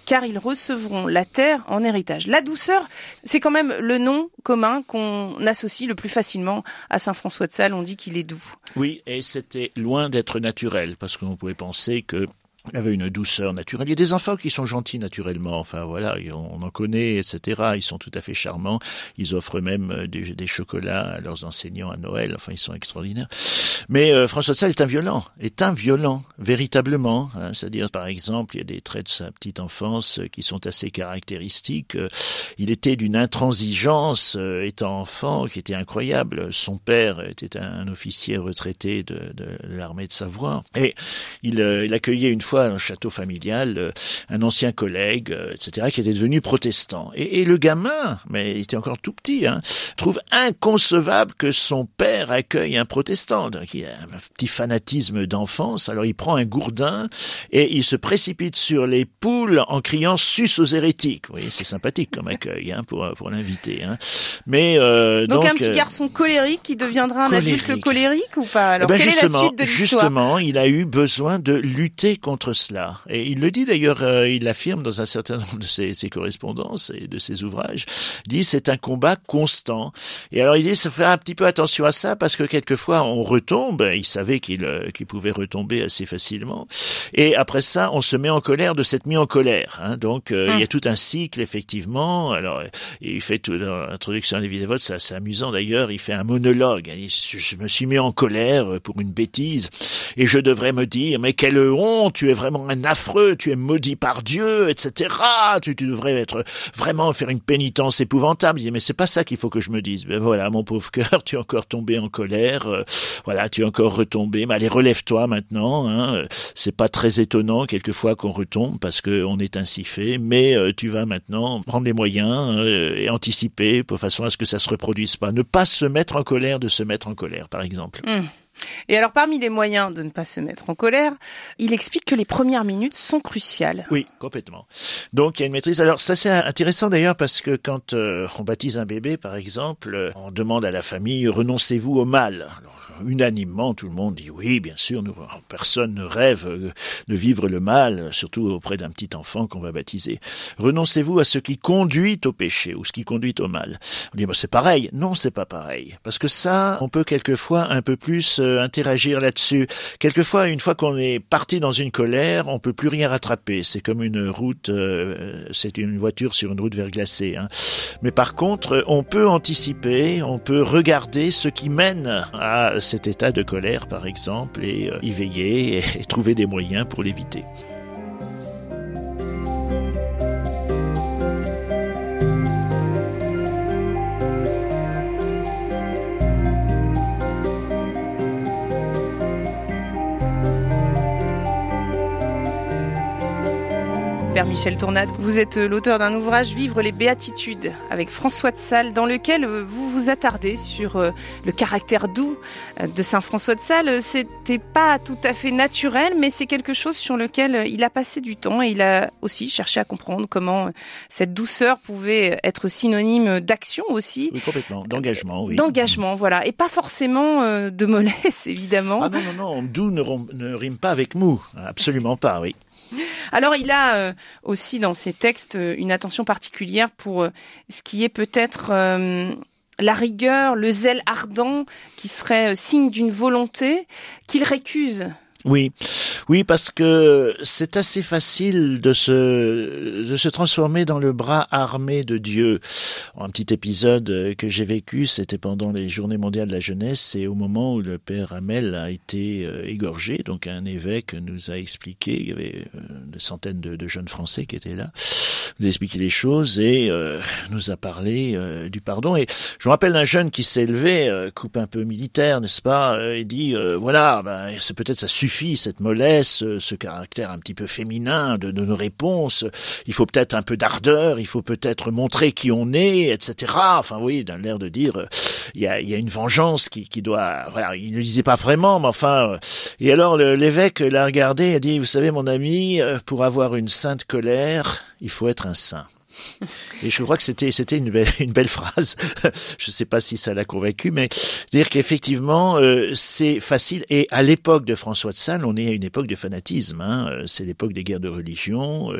car ils recevront la terre en héritage. La douceur, c'est quand même le nom commun qu'on associe le plus facilement à Saint François de Sales. On dit qu'il est doux. Oui, et c'était loin d'être naturel, parce qu'on pouvait penser que il avait une douceur naturelle. Il y a des enfants qui sont gentils naturellement, enfin voilà, on en connaît, etc. Ils sont tout à fait charmants. Ils offrent même euh, des, chocolats à leurs enseignants à Noël. Enfin, ils sont extraordinaires. Mais euh, François de est un violent, est un violent, véritablement. Hein. C'est-à-dire, par exemple, il y a des traits de sa petite enfance euh, qui sont assez caractéristiques. Il était d'une intransigeance, étant enfant, qui était incroyable. Son père était un officier retraité de, l'armée de Savoie. Et il, il accueillait une fois un château familial euh, un ancien collègue, euh, etc., qui était devenu protestant. Et, le gamin, mais il était encore tout petit, hein, trouve inconcevable que son père accueille un protestant. Il a un petit fanatisme d'enfance. Alors il prend un gourdin et il se précipite sur les poules en criant sus aux hérétiques. Oui, c'est sympathique comme accueil hein, pour pour l'inviter. Hein. Mais euh, donc, un petit garçon colérique qui deviendra un adulte colérique ou pas Alors? Eh ben, quelle est la suite de l'histoire? Justement, il a eu besoin de lutter contre cela. Et il le dit d'ailleurs, euh, il l'affirme dans un certain nombre de ses, correspondances et de ses ouvrages, dit c'est un combat constant. Et alors il dit, se faire un petit peu attention à ça parce que quelquefois on retombe, il savait qu'il euh, qu'il pouvait retomber assez facilement, et après ça on se met en colère de cette mise en colère. Hein. Donc euh, il y a hum. tout un cycle effectivement. Alors il fait tout dans l'introduction à des votes, c'est amusant d'ailleurs, il fait un monologue. Il dit, je me suis mis en colère pour une bêtise et je devrais me dire mais quelle honte tu es vraiment un affreux, tu es maudit par Dieu, etc. Tu, tu devrais être vraiment faire une pénitence épouvantable. Il mais c'est pas ça qu'il faut que je me dise. Ben voilà, mon pauvre cœur, tu es encore tombé en colère. Euh, voilà, tu es encore retombé. Mais allez, relève-toi maintenant. Hein. C'est pas très étonnant quelquefois qu'on retombe parce qu'on est ainsi fait. Mais euh, tu vas maintenant prendre les moyens euh, et anticiper de façon à ce que ça se reproduise pas. Ne pas se mettre en colère de se mettre en colère, par exemple. Mmh. Et alors, parmi les moyens de ne pas se mettre en colère, il explique que les premières minutes sont cruciales. Oui, complètement. Donc, il y a une maîtrise. Alors, ça c'est intéressant d'ailleurs parce que quand euh, on baptise un bébé, par exemple, on demande à la famille renoncez-vous au mal unanimement, tout le monde dit oui, bien sûr, personne ne rêve de vivre le mal, surtout auprès d'un petit enfant qu'on va baptiser. Renoncez-vous à ce qui conduit au péché ou ce qui conduit au mal. On dit, c'est pareil. Non, c'est pas pareil. Parce que ça, on peut quelquefois un peu plus euh, interagir là-dessus. Quelquefois, une fois qu'on est parti dans une colère, on peut plus rien rattraper. C'est comme une route, euh, c'est une voiture sur une route verglacée. Hein. Mais par contre, on peut anticiper, on peut regarder ce qui mène à cet état de colère, par exemple, et euh, y veiller et trouver des moyens pour l'éviter. Père Michel Tournade. Vous êtes euh, l'auteur d'un ouvrage Vivre les béatitudes avec François de Sales dans lequel euh, vous vous attardez sur euh, le caractère doux de Saint François de Sales. C'était pas tout à fait naturel, mais c'est quelque chose sur lequel il a passé du temps et il a aussi cherché à comprendre comment cette douceur pouvait être synonyme d'action aussi. Oui, complètement. D'engagement, oui. D'engagement, voilà. Et pas forcément de mollesse, (laughs) évidemment. Ah non, non, non. Doux ne, ne rime pas avec mou. Absolument pas, oui. (laughs) Alors il a euh, aussi dans ses textes euh, une attention particulière pour euh, ce qui est peut-être la rigueur, le zèle ardent qui serait signe d'une volonté qu'il récuse oui, oui, parce que c'est assez facile de se de se transformer dans le bras armé de Dieu. Un petit épisode que j'ai vécu, c'était pendant les Journées mondiales de la jeunesse, et au moment où le père Hamel a été euh, égorgé, donc un évêque nous a expliqué, il y avait euh, des centaines de, jeunes Français qui étaient là, nous a expliqué les choses et euh, nous a parlé du pardon. Et je me rappelle d'un jeune qui s'est levé, coupe un peu militaire, n'est-ce pas, et dit voilà, ben, c'est peut-être ça suffit cette mollesse, ce caractère un petit peu féminin de, nos réponses. Il faut peut-être un peu d'ardeur, il faut peut-être montrer qui on est, etc. Enfin oui, dans l'air de dire, euh, il y a, une vengeance qui, doit... Voilà, il ne le disait pas vraiment, mais enfin... Euh, et alors l'évêque l'a regardé et a dit, vous savez mon ami, euh, pour avoir une sainte colère, il faut être un saint. Et je crois que c'était c'était une belle, une belle phrase. je ne sais pas si ça l'a convaincu, mais dire qu'effectivement euh, c'est facile. Et à l'époque de François de Sales, on est à une époque de fanatisme. Hein. Euh, c'est l'époque des guerres de religion.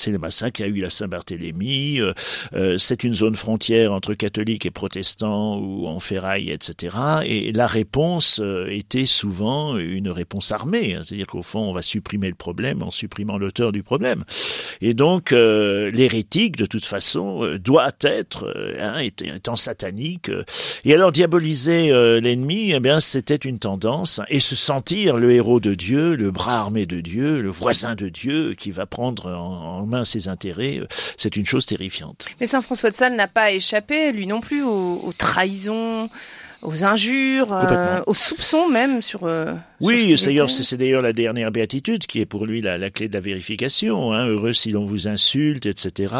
Euh, c'est le massacre qui a eu la Saint-Barthélemy. Euh, euh, c'est une zone frontière entre catholiques et protestants ou en ferraille, etc. Et la réponse euh, était souvent une réponse armée. Hein. C'est-à-dire qu'au fond, on va supprimer le problème en supprimant l'auteur du problème. Et donc, l'hérétique, de toute façon, doit être, hein, étant satanique. et alors, diaboliser l'ennemi, eh bien, c'était une tendance. et se sentir le héros de Dieu, le bras armé de Dieu, le voisin de Dieu, qui va prendre en en main ses intérêts, euh, c'est une chose terrifiante. Mais Saint François de Sales n'a pas échappé, lui non plus, aux, trahisons aux injures, euh, aux soupçons même sur. Euh, oui, c'est d'ailleurs la dernière béatitude qui est pour lui la, clé de la vérification. Hein. Heureux si l'on vous insulte, etc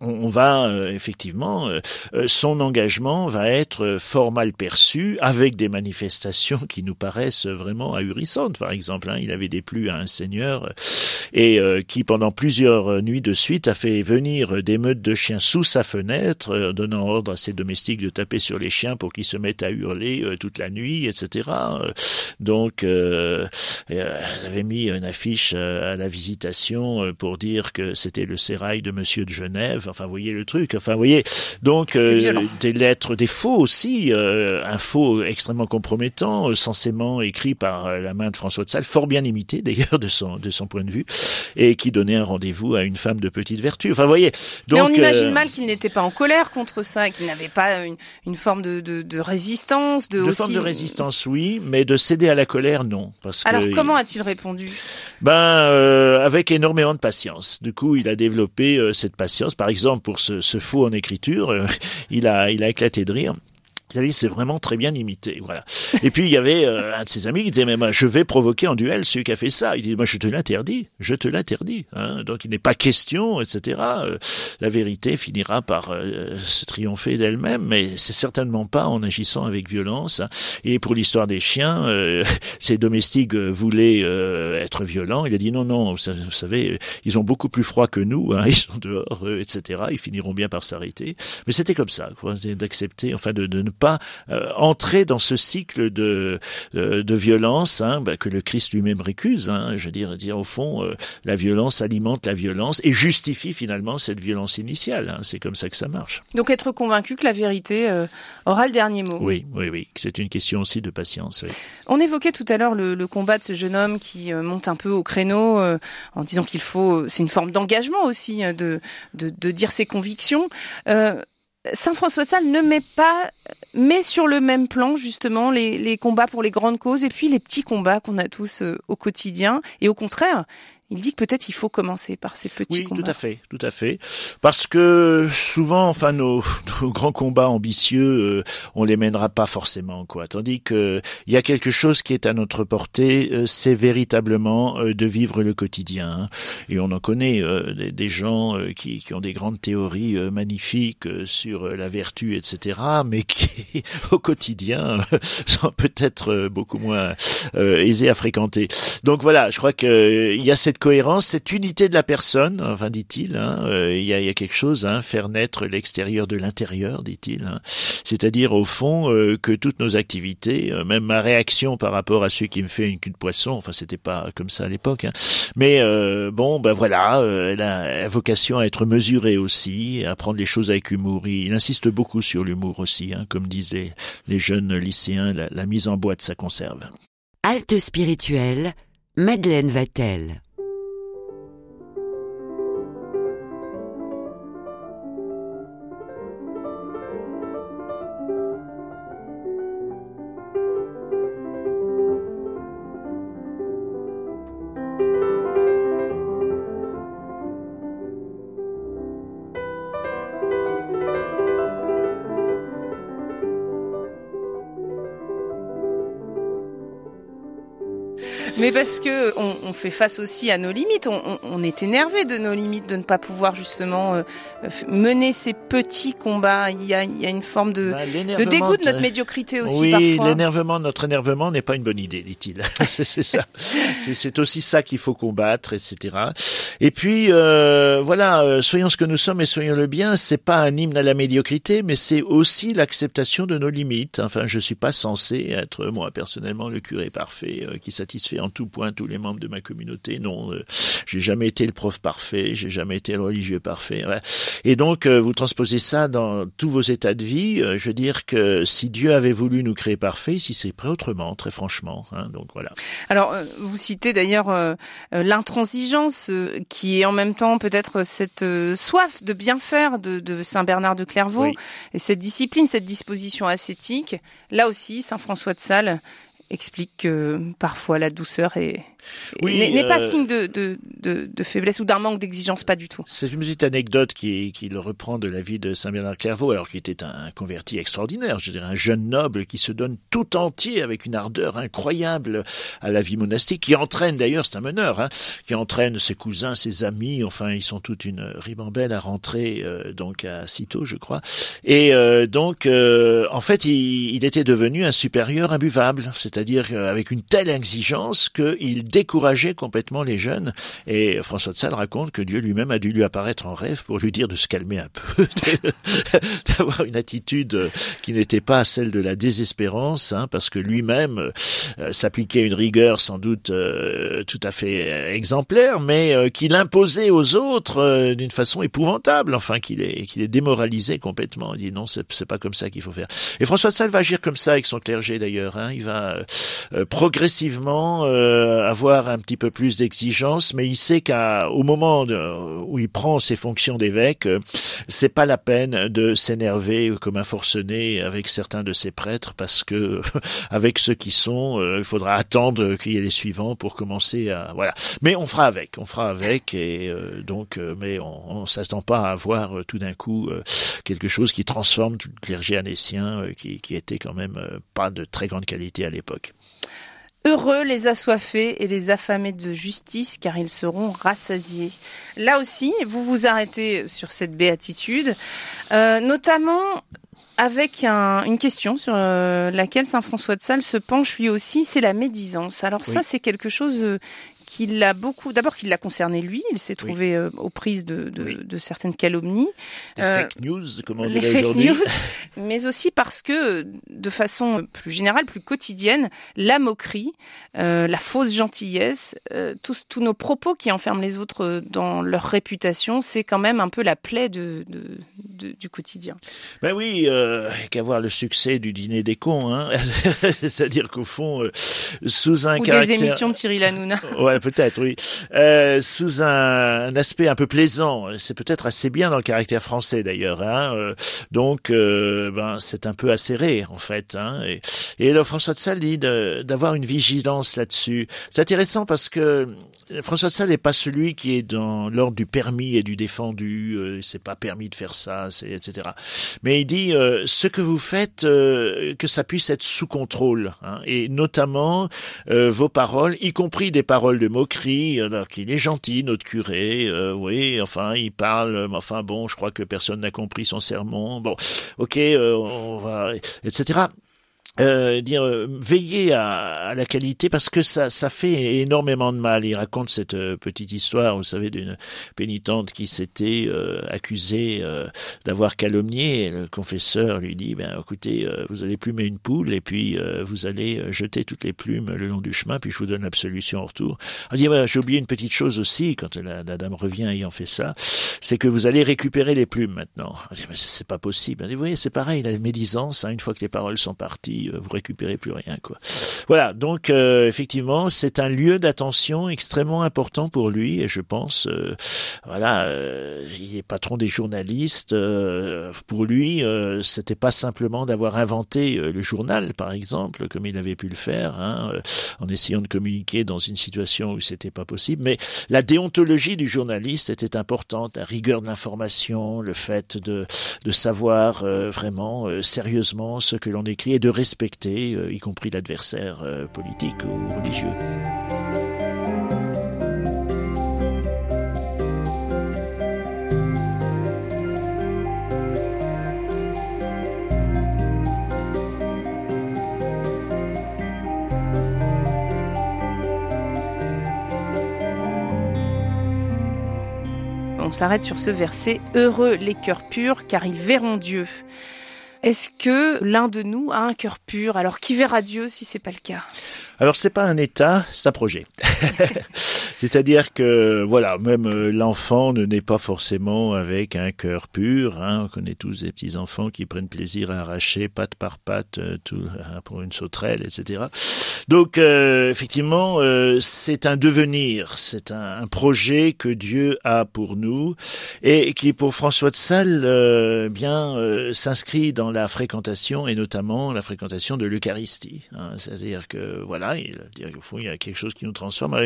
on va euh, effectivement, euh, euh, son engagement va être fort mal perçu avec des manifestations qui nous paraissent vraiment ahurissantes. Par exemple, hein, il avait déplu à un seigneur et qui pendant plusieurs nuits de suite a fait venir des meutes de chiens sous sa fenêtre, donnant ordre à ses domestiques de taper sur les chiens pour qu'ils se mettent à hurler toute la nuit, etc. Donc, il avait mis une affiche à la visitation pour dire que c'était le sérail de Monsieur de Genève Enfin, vous voyez le truc. Enfin, vous voyez. Donc, euh, des lettres, des faux aussi, euh, un faux extrêmement compromettant, euh, censément écrit par la main de François de Sales, fort bien imité (laughs) d'ailleurs de son de son point de vue, et qui donnait un rendez-vous à une femme de petite vertu. Enfin, vous voyez. Donc, Mais on imagine mal qu'il n'était pas en colère contre ça, qu'il n'avait pas une, une forme de, de, de résistance, de, de aussi... forme de résistance, oui, mais de céder à la colère, non. Parce Alors, comment a-t-il répondu? Ben, euh, avec énormément de patience. Du coup, il a développé cette patience. Par exemple, pour ce, ce faux en écriture, euh, il a, il a éclaté de rire c'est vraiment très bien imité. Voilà. Et puis il y avait euh, un de ses amis qui disait mais moi je vais provoquer en duel celui qui a fait ça. Il dit moi je te l'interdis, je te l'interdis. Hein. Donc il n'est pas question, etc. Euh, la vérité finira par euh, se triompher d'elle-même, mais c'est certainement pas en agissant avec violence. Hein. Et pour l'histoire des chiens, (laughs) ses domestiques voulaient être violents. Il a dit non non, vous savez, ils ont beaucoup plus froid que nous. Hein. (laughs) Ils sont dehors, etc. Ils finiront bien par s'arrêter. Mais c'était comme ça, d'accepter, enfin de ne pas pas euh, entrer dans ce cycle de, euh, de violence hein, bah, que le Christ lui-même récuse. Hein, je veux dire, dire au fond, euh, la violence alimente la violence et justifie finalement cette violence initiale. Hein, c'est comme ça que ça marche. Donc être convaincu que la vérité aura le dernier mot. Oui, oui, oui. C'est une question aussi de patience. On évoquait tout à l'heure le, combat de ce jeune homme qui monte un peu au créneau en disant qu'il faut, c'est une forme d'engagement aussi de, de, de, dire ses convictions. Saint François de Sales ne met pas, met sur le même plan justement les, combats pour les grandes causes et puis les petits combats qu'on a tous euh, au quotidien. Et au contraire, il dit que peut-être il faut commencer par ces petits oui, combats. tout à fait, tout à fait. Parce que souvent, enfin, nos, (laughs) nos grands combats ambitieux, euh, on les mènera pas forcément, quoi. Tandis que il y a quelque chose qui est à notre portée, euh, c'est véritablement euh, de vivre le quotidien. Hein. Et on en connaît des, des, gens qui, qui, ont des grandes théories magnifiques sur la vertu, etc., mais (laughs) qui, au quotidien, (laughs) sont peut-être beaucoup moins aisés à fréquenter. Donc voilà, je crois qu'il y a cette cohérence, cette unité de la personne, enfin dit-il. Hein, il, y a, il y a quelque chose, hein, faire naître l'extérieur de l'intérieur, dit-il. Hein. C'est-à-dire au fond euh, que toutes nos activités, euh, même ma réaction par rapport à celui qui me fait une queue de poisson, enfin c'était pas comme ça à l'époque, hein, mais euh, bon, ben voilà, elle a, vocation à être mesurée aussi, à prendre les choses avec humour. Il, insiste beaucoup sur l'humour aussi, hein, comme disaient les jeunes lycéens, la, la mise en boîte, ça conserve. Halte spirituelle, Madeleine Vatel. Parce que on, on, fait face aussi à nos limites. On, on, est énervé de nos limites, de ne pas pouvoir justement euh, mener ces petits combats. Il y a, il y a une forme de, bah, de dégoût de notre médiocrité aussi. Oui, l'énervement, notre énervement n'est pas une bonne idée, dit-il. (laughs) c'est ça. C'est aussi ça qu'il faut combattre, etc. Et puis euh, voilà, euh, soyons ce que nous sommes et soyons le bien. C'est pas un hymne à la médiocrité, mais c'est aussi l'acceptation de nos limites. Enfin, je suis pas censé être moi personnellement le curé parfait euh, qui satisfait en tout point tous les membres de ma communauté. Non, euh, j'ai jamais été le prof parfait, j'ai jamais été le religieux parfait. Et donc, euh, vous transposez ça dans tous vos états de vie. Euh, je veux dire que si Dieu avait voulu nous créer parfaits, si c'est prêt autrement, très franchement. Hein, donc voilà. Alors, vous citez d'ailleurs l'intransigeance, qui est en même temps peut-être cette soif de bien faire de, de Saint Bernard de Clairvaux, et cette discipline, cette disposition ascétique. Là aussi, Saint François de Sales explique que parfois la douceur est, oui, n'est pas euh, signe de, de, de, de, faiblesse ou d'un manque d'exigence, pas du tout. C'est une petite anecdote qui, qui le reprend de la vie de Saint Bernard Clairvaux, alors qu'il était un converti extraordinaire, je dirais un jeune noble qui se donne tout entier avec une ardeur incroyable à la vie monastique, qui entraîne d'ailleurs, c'est un meneur, hein, qui entraîne ses cousins, ses amis, enfin ils sont toute une ribambelle à rentrer euh, donc à Cîteaux, je crois. Et euh, donc euh, en fait il, il, était devenu un supérieur imbuvable, c'est-à-dire avec une telle exigence qu'il décourager complètement les jeunes. Et François de Sales raconte que Dieu lui-même a dû lui apparaître en rêve pour lui dire de se calmer un peu, (laughs) (laughs) d'avoir une attitude qui n'était pas celle de la désespérance, hein, parce que lui-même euh, s'appliquait une rigueur sans doute euh, tout à fait exemplaire, mais euh, qu'il imposait aux autres d'une façon épouvantable, enfin qu'il est qu'il est démoralisé complètement. Il dit non, c'est pas comme ça qu'il faut faire. Et François de Sales va agir comme ça avec son clergé d'ailleurs. Hein. Il va progressivement avoir un petit peu plus d'exigence, mais il sait qu'au moment où il prend ses fonctions d'évêque, euh, c'est pas la peine de s'énerver comme un forcené avec certains de ses prêtres, parce que (laughs) avec ceux qui sont, euh, il faudra attendre qu'il y ait les suivants pour commencer à voilà. Mais on fera avec, on fera avec, et euh, donc, mais on, on s'attend pas à avoir tout d'un coup quelque chose qui transforme tout le clergé anécien, qui, qui était quand même pas de très grande qualité à l'époque. Heureux les assoiffés et les affamés de justice, car ils seront rassasiés. Là aussi, vous vous arrêtez sur cette béatitude, euh, notamment avec une question sur euh, laquelle Saint François de Sales se penche lui aussi, c'est la médisance. Alors ça, c'est quelque chose euh, qu'il a beaucoup. D'abord, qu'il l'a concerné lui. Il s'est trouvé euh, aux prises de, de, de, certaines calomnies. Des euh, fake news, comme on dirait aujourd'hui. (laughs) Mais aussi parce que, de façon plus générale, plus quotidienne, la moquerie, euh, la fausse gentillesse, euh, tous, tous nos propos qui enferment les autres dans leur réputation, c'est quand même un peu la plaie de, de, du quotidien. Ben oui, qu'avoir le succès du dîner des cons, hein (laughs) C'est-à-dire qu'au fond, sous un Ou caractère... des émissions de Cyril Hanouna. Peut-être, oui. Euh, sous un, aspect un peu plaisant. C'est peut-être assez bien dans le caractère français d'ailleurs. Hein. Euh, donc, euh, ben, c'est un peu acéré en fait. Hein. Et, et François de Sales dit d'avoir une vigilance là-dessus. C'est intéressant parce que François de Sales n'est pas celui qui est dans l'ordre du permis et du défendu. Euh, c'est pas permis de faire ça, etc. Mais il dit ce que vous faites, que ça puisse être sous contrôle, hein, et notamment vos paroles, y compris des paroles moquerie, alors qu'il est gentil, notre curé, euh, oui, enfin, il parle, mais enfin bon, je crois que personne n'a compris son sermon, bon, ok, euh, on va, etc euh, dire euh, veiller à, à, la qualité parce que ça ça fait énormément de mal. Il raconte cette euh, petite histoire, vous savez, d'une pénitente qui s'était euh, accusée d'avoir calomnié. Et le confesseur lui dit ben écoutez, vous allez plumer une poule et puis vous allez jeter toutes les plumes le long du chemin, puis je vous donne l'absolution en retour. Il dit ben, j'ai oublié une petite chose aussi quand la, dame revient ayant fait ça, c'est que vous allez récupérer les plumes maintenant. Il dit mais c'est pas possible. Il dit, vous voyez, c'est pareil, la médisance, hein, une fois que les paroles sont parties euh, vous récupérez plus rien. Quoi. Voilà, donc euh, effectivement, c'est un lieu d'attention extrêmement important pour lui, et je pense, euh, voilà, il est patron des journalistes. pour lui, c'était pas simplement d'avoir inventé le journal, par exemple, comme il avait pu le faire, hein, en essayant de communiquer dans une situation où c'était pas possible, mais la déontologie du journaliste était importante, la rigueur de l'information, le fait de, de savoir vraiment sérieusement ce que l'on écrit et de respecter euh, y compris l'adversaire euh, politique ou religieux. On s'arrête sur ce verset Heureux les cœurs purs, car ils verront Dieu. Est-ce que l'un de nous a un cœur pur? Alors qui verra Dieu si c'est pas le cas? Alors c'est pas un état, c'est un projet. (laughs) C'est-à-dire que voilà, même euh, l'enfant ne naît pas forcément avec un cœur pur. Hein. On connaît tous des petits enfants qui prennent plaisir à arracher patte par patte euh, tout hein, pour une sauterelle, etc. Donc euh, effectivement, c'est un devenir, c'est un, projet que Dieu a pour nous et qui pour François de Sales bien s'inscrit dans la fréquentation et notamment la fréquentation de l'Eucharistie. Hein. C'est-à-dire que voilà, il, au fond, il y a quelque chose qui nous transforme.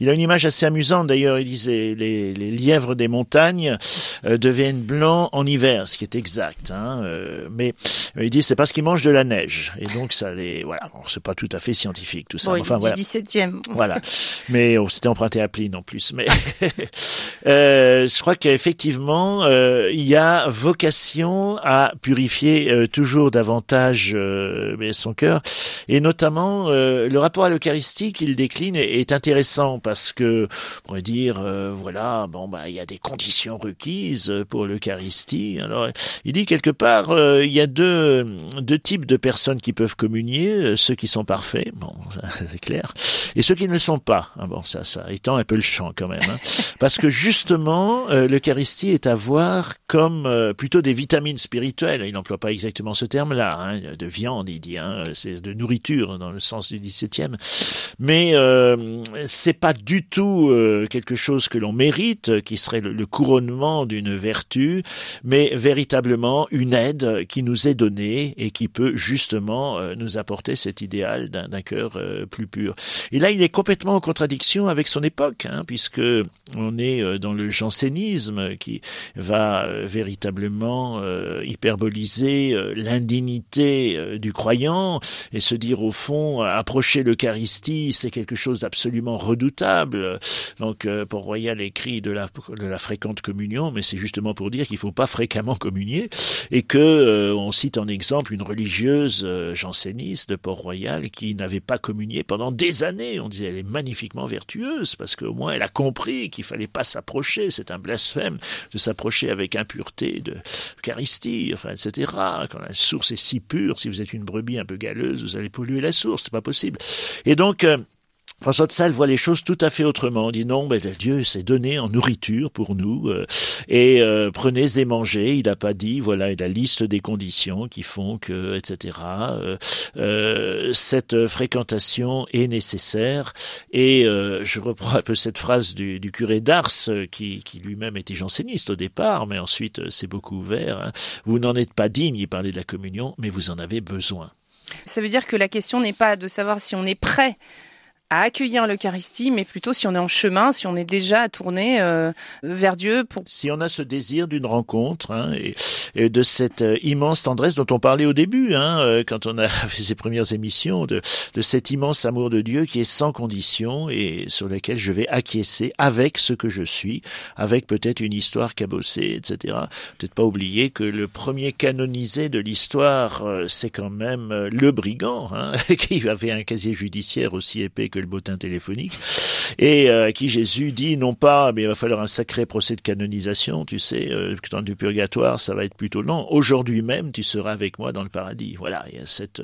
Il a une image assez amusante d'ailleurs. Il disait les, les lièvres des montagnes euh, deviennent blancs en hiver, ce qui est exact. Hein, euh, mais il dit c'est parce qu'ils mangent de la neige et donc ça les voilà. Bon, c'est pas tout à fait scientifique tout ça. Enfin voilà. 17e. Voilà. (laughs) Mais oh, c'était emprunté à Pline en plus. Mais (laughs) euh, je crois qu'effectivement il y a vocation à purifier euh, toujours davantage euh, son cœur. Et notamment, euh, le rapport à l'Eucharistie qu'il décline est, intéressant parce que, on pourrait dire, voilà, bon, bah, il y a des conditions requises pour l'Eucharistie. Alors, il dit quelque part, il y a deux, deux types de personnes qui peuvent communier, ceux qui sont parfaits, bon, (laughs) c'est clair, et ceux qui ne le sont pas. Ah, bon, ça, ça étend un peu le champ quand même, hein. parce que justement, l'Eucharistie est à voir comme plutôt des vitamines spirituelles. Il n'emploie pas exactement ce terme-là, hein, de viande, il dit, hein, c'est de nourriture dans le sens du 17e, mais euh, c'est pas du tout euh, quelque chose que l'on mérite, qui serait le, couronnement d'une vertu, mais véritablement une aide qui nous est donnée et qui peut justement euh, nous apporter cet idéal d'un cœur euh, plus pur. Et là, il est complètement en contradiction avec son époque, hein, puisque on est dans le jansénisme qui va véritablement hyperboliser euh, l'indignité euh, du croyant et se dire au fond approcher l'Eucharistie c'est quelque chose d'absolument redoutable. Donc euh, Port-Royal écrit de la, de la fréquente communion, mais c'est justement pour dire qu'il faut pas fréquemment communier et que on cite en exemple une religieuse janséniste de Port-Royal qui n'avait pas communié pendant des années. On disait elle est magnifiquement vertueuse parce qu'au moins elle a compris qu'il fallait pas s'approcher. C'est un blasphème de s'approcher avec impureté de l'Eucharistie, enfin etc quand la source est si pure, si vous êtes une brebis un peu galeuse, vous allez polluer la source, c'est pas possible. Et donc, euh, François de Sales voit les choses tout à fait autrement. Il dit non, mais Dieu s'est donné en nourriture pour nous euh, et euh, prenez et mangez. Il n'a pas dit voilà la liste des conditions qui font que etc. Euh, cette fréquentation est nécessaire et je reprends un peu cette phrase du, curé d'Ars qui, qui lui-même était janséniste au départ, mais ensuite s'est beaucoup ouvert. Hein. Vous n'en êtes pas digne, il parlait de la communion, mais vous en avez besoin. Ça veut dire que la question n'est pas de savoir si on est prêt à accueillir l'Eucharistie, mais plutôt si on est en chemin, si on est déjà tourné euh, vers Dieu. Pour... Si on a ce désir d'une rencontre hein, et, de cette euh, immense tendresse dont on parlait au début, hein, euh, quand on a (laughs) fait ses premières émissions, de, de cet immense amour de Dieu qui est sans condition et sur lequel je vais acquiescer avec ce que je suis, avec peut-être une histoire cabossée, etc. Peut-être pas oublier que le premier canonisé de l'histoire, c'est quand même le brigand, hein, (laughs) qui avait un casier judiciaire aussi épais que le bottin téléphonique, et euh, à qui Jésus dit non pas, mais il va falloir un sacré procès de canonisation, tu sais, euh, temps du purgatoire, ça va être plutôt long. Aujourd'hui même, tu seras avec moi dans le paradis. Voilà, il y a cette,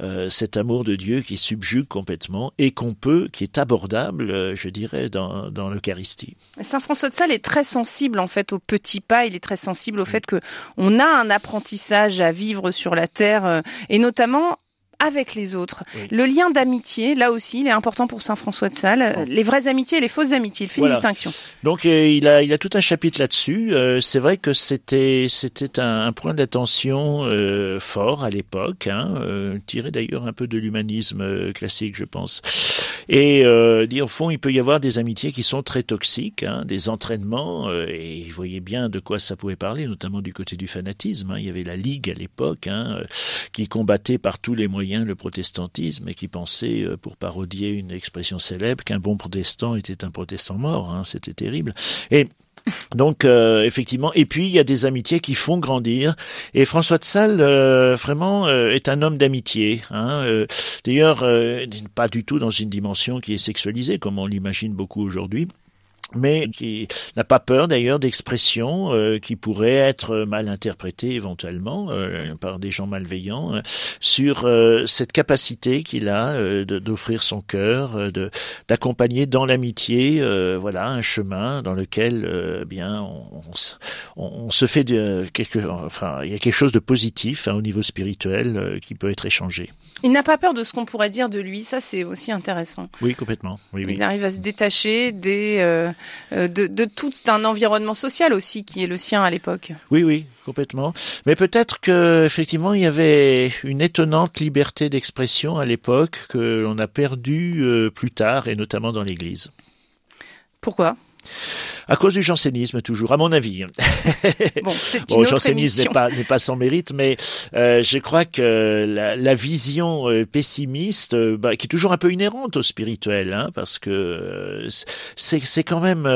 euh, cet amour de Dieu qui subjugue complètement et qu'on peut, qui est abordable, je dirais, dans, dans l'Eucharistie. Saint François de Sales est très sensible en fait au petit pas. Il est très sensible au fait que on a un apprentissage à vivre sur la terre et notamment avec les autres. Le lien d'amitié, là aussi, il est important pour Saint François de Sales. Les vraies amitiés et les fausses amitiés, il fait une distinction. Donc euh, il a il a tout un chapitre là-dessus. Euh, c'est vrai que c'était c'était un, point d'attention euh, fort à l'époque, hein, tiré d'ailleurs un peu de l'humanisme classique, je pense. Et dit au fond, il peut y avoir des amitiés qui sont très toxiques, hein, des entraînements. et il voyait bien de quoi ça pouvait parler, notamment du côté du fanatisme. Hein. Il y avait la Ligue à l'époque, qui combattait par tous les moyens le protestantisme et qui pensait, euh, pour parodier une expression célèbre, qu'un bon protestant était un protestant mort. Hein, C'était terrible. Et donc euh, effectivement, et puis il y a des amitiés qui font grandir. Et François de Sales, euh, vraiment, est un homme d'amitié. Hein, D'ailleurs, pas du tout dans une dimension qui est sexualisée, comme on l'imagine beaucoup aujourd'hui mais qui n'a pas peur d'ailleurs d'expressions euh, qui pourraient être mal interprétées éventuellement euh, par des gens malveillants euh, sur cette capacité qu'il a d'offrir son cœur, de d'accompagner dans l'amitié, voilà, un chemin dans lequel bien on, on, se fait de quelque, enfin il y a quelque chose de positif hein, au niveau spirituel qui peut être échangé. Il n'a pas peur de ce qu'on pourrait dire de lui, ça c'est aussi intéressant. Oui, complètement. Oui, oui. Il arrive à se détacher des euh, de, de, tout un environnement social aussi qui est le sien à l'époque. Oui, oui, complètement. Mais peut-être que effectivement il y avait une étonnante liberté d'expression à l'époque que l'on a perdue euh, plus tard et notamment dans l'Église. Pourquoi? À cause du jansénisme, toujours, à mon avis. (laughs) Bon, c'est bon, le jansénisme n'est pas, pas sans mérite, mais euh, je crois que la, la vision euh, pessimiste, euh, bah, qui est toujours un peu inhérente au spirituel, hein, parce que euh, c'est quand même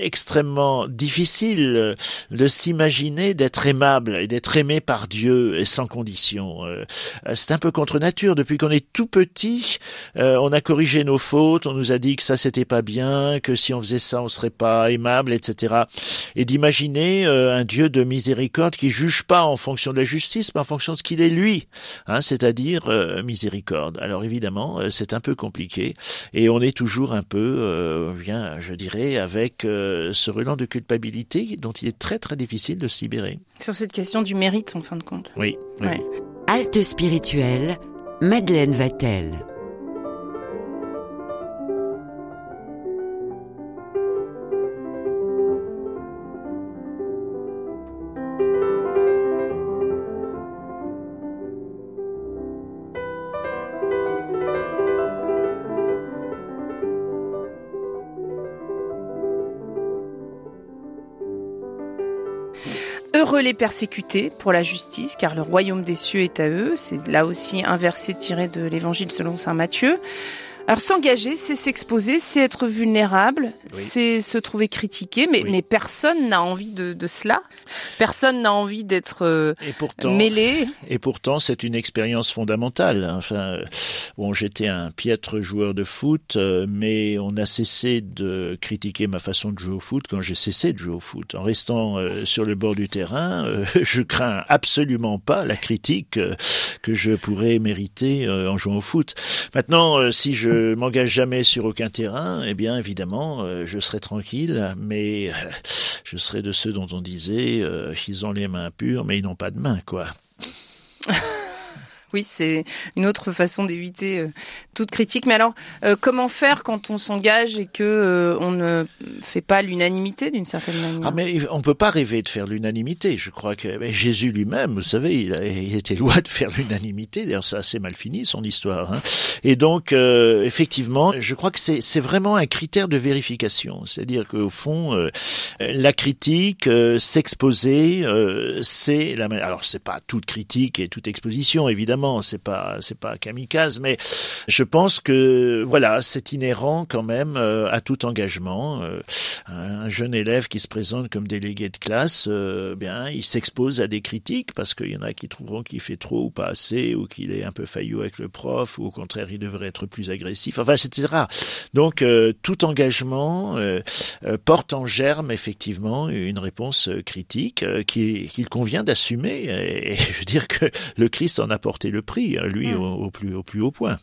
extrêmement difficile de s'imaginer d'être aimable et d'être aimé par Dieu et sans condition. c'est un peu contre nature. Depuis qu'on est tout petit, on a corrigé nos fautes, on nous a dit que ça c'était pas bien, que si on faisait ça on serait pas aimable, etc. Et d'imaginer euh, un Dieu de miséricorde qui juge pas en fonction de la justice, mais en fonction de ce qu'il est lui, hein, c'est-à-dire euh, miséricorde. Alors évidemment, euh, c'est un peu compliqué et on est toujours un peu, bien, je dirais, avec ce relent de culpabilité dont il est très très difficile de se libérer. Sur cette question du mérite, en fin de compte. Oui. oui. Halte spirituelle, Madeleine Vatel. Heureux les persécutés pour la justice, car le royaume des cieux est à eux. C'est là aussi un verset tiré de l'évangile selon saint Matthieu. Alors s'engager, c'est s'exposer, c'est être vulnérable, c'est se trouver critiqué, mais, mais personne n'a envie de, de, cela. Personne n'a envie d'être euh, mêlé. Et pourtant, c'est une expérience fondamentale. Enfin, bon, j'étais un piètre joueur de foot, euh, mais on a cessé de critiquer ma façon de jouer au foot quand j'ai cessé de jouer au foot. En restant euh, sur le bord du terrain, (laughs) je crains absolument pas la critique que je pourrais mériter en jouant au foot. Maintenant, si je m'engage jamais sur aucun terrain, eh bien évidemment, je serai tranquille, mais je serai de ceux dont on disait qu'ils ont les mains pures, mais ils n'ont pas de mains, quoi. (laughs) Oui, c'est une autre façon d'éviter euh, toute critique. Mais alors, euh, comment faire quand on s'engage et que euh, on ne fait pas l'unanimité d'une certaine manière? Ah, mais on peut pas rêver de faire l'unanimité. Je crois que Jésus lui-même, vous savez, il, était loin de faire l'unanimité. D'ailleurs, ça a assez mal fini son histoire. Hein. Et donc, effectivement, je crois que c'est vraiment un critère de vérification. C'est-à-dire qu'au fond, la critique, s'exposer, c'est la. Alors, c'est pas toute critique et toute exposition, évidemment c'est pas c'est pas kamikaze, mais je pense que voilà, c'est inhérent quand même euh, à tout engagement. Euh, un jeune élève qui se présente comme délégué de classe, euh, bien, il s'expose à des critiques parce qu'il y en a qui trouveront qu'il fait trop ou pas assez, ou qu'il est un peu faillot avec le prof, ou au contraire, il devrait être plus agressif. Enfin, etc. Donc, tout engagement porte en germe effectivement une réponse critique qu'il convient d'assumer. Et, je veux dire que le Christ en a porté le prix, hein, lui, plus, au plus haut point.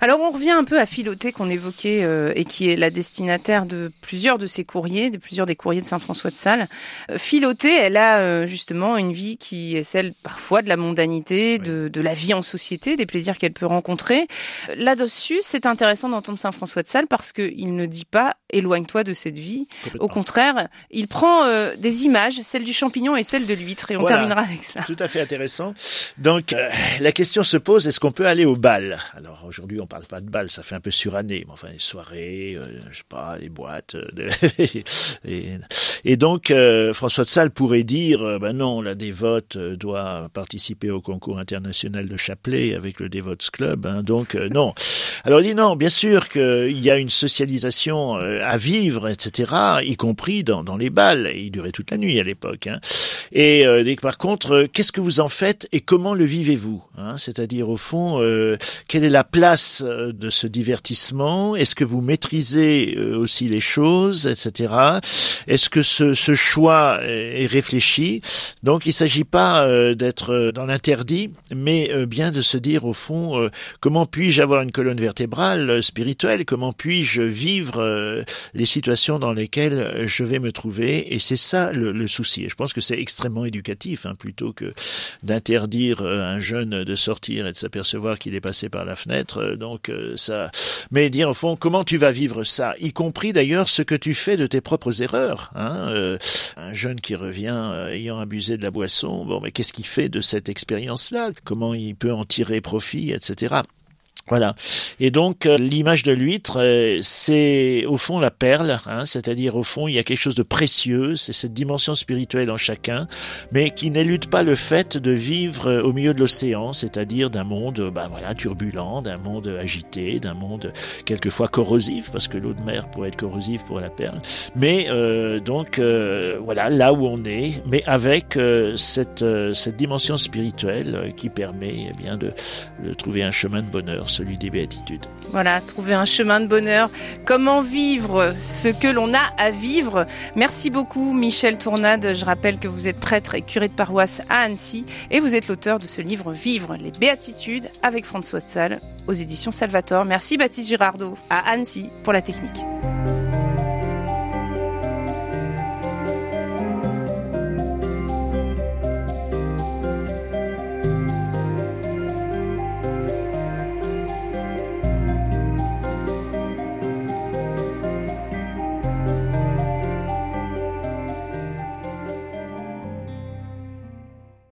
Alors on revient un peu à Philoté qu'on évoquait euh, et qui est la destinataire de plusieurs de ses courriers, de plusieurs des courriers de Saint François de Sales. Euh, Philoté, elle a euh, justement une vie qui est celle parfois de la mondanité, de, de, la vie en société, des plaisirs qu'elle peut rencontrer. Là-dessus, c'est intéressant d'entendre Saint François de Sales parce qu'il ne dit pas éloigne-toi de cette vie. Au contraire, il prend des images, celle du champignon et celle de l'huître, et on terminera avec ça. Tout à fait intéressant. Donc la question se pose est-ce qu'on peut aller au bal? Alors aujourd'hui, on parle pas de bal, ça fait un peu suranné. Mais enfin, les soirées, euh, je sais pas, les boîtes. Euh, (laughs) et, donc, euh, François de Sales pourrait dire, ben non, la dévote doit participer au concours international de chapelet avec le Dévotes Club. Hein, donc, non. Alors, il dit non, bien sûr qu'il y a une socialisation à vivre, etc., y compris dans, dans les balles. il durait toute la nuit à l'époque. Hein. Et, par contre, qu'est-ce que vous en faites et comment le vivez-vous hein C'est-à-dire, au fond, quelle est la place euh, de ce divertissement? Est-ce que vous maîtrisez euh, aussi les choses, etc. Est-ce que ce, ce, choix est réfléchi? Donc il ne s'agit pas euh, d'être dans l'interdit, mais bien de se dire au fond comment puis-je avoir une colonne vertébrale spirituelle? Comment puis-je vivre les situations dans lesquelles je vais me trouver? Et c'est ça le, le, souci. Et je pense que c'est extrêmement éducatif, hein, plutôt que d'interdire un jeune de sortir et de s'apercevoir qu'il est passé par la fenêtre euh, donc euh, ça, mais dire au fond comment tu vas vivre ça, y compris d'ailleurs ce que tu fais de tes propres erreurs. Hein euh, un jeune qui revient ayant abusé de la boisson, bon, mais qu'est-ce qu'il fait de cette expérience-là? Comment il peut en tirer profit, etc. Voilà. Et donc euh, l'image de l'huître, euh, c'est au fond la perle, hein, c'est-à-dire au fond il y a quelque chose de précieux, c'est cette dimension spirituelle en chacun, mais qui n'élude pas le fait de vivre euh, au milieu de l'océan, c'est-à-dire d'un monde, bah voilà, turbulent, d'un monde agité, d'un monde quelquefois corrosif, parce que l'eau de mer pourrait être corrosive pour la perle. Mais donc voilà, là où on est, mais avec cette cette dimension spirituelle qui permet eh bien de, de trouver un chemin de bonheur celui des béatitudes. Voilà, trouver un chemin de bonheur. Comment vivre ce que l'on a à vivre? Merci beaucoup Michel Tournade. Je rappelle que vous êtes prêtre et curé de paroisse à Annecy et vous êtes l'auteur de ce livre Vivre les béatitudes avec François de aux éditions Salvatore. Merci Baptiste Girardot à Annecy pour la technique.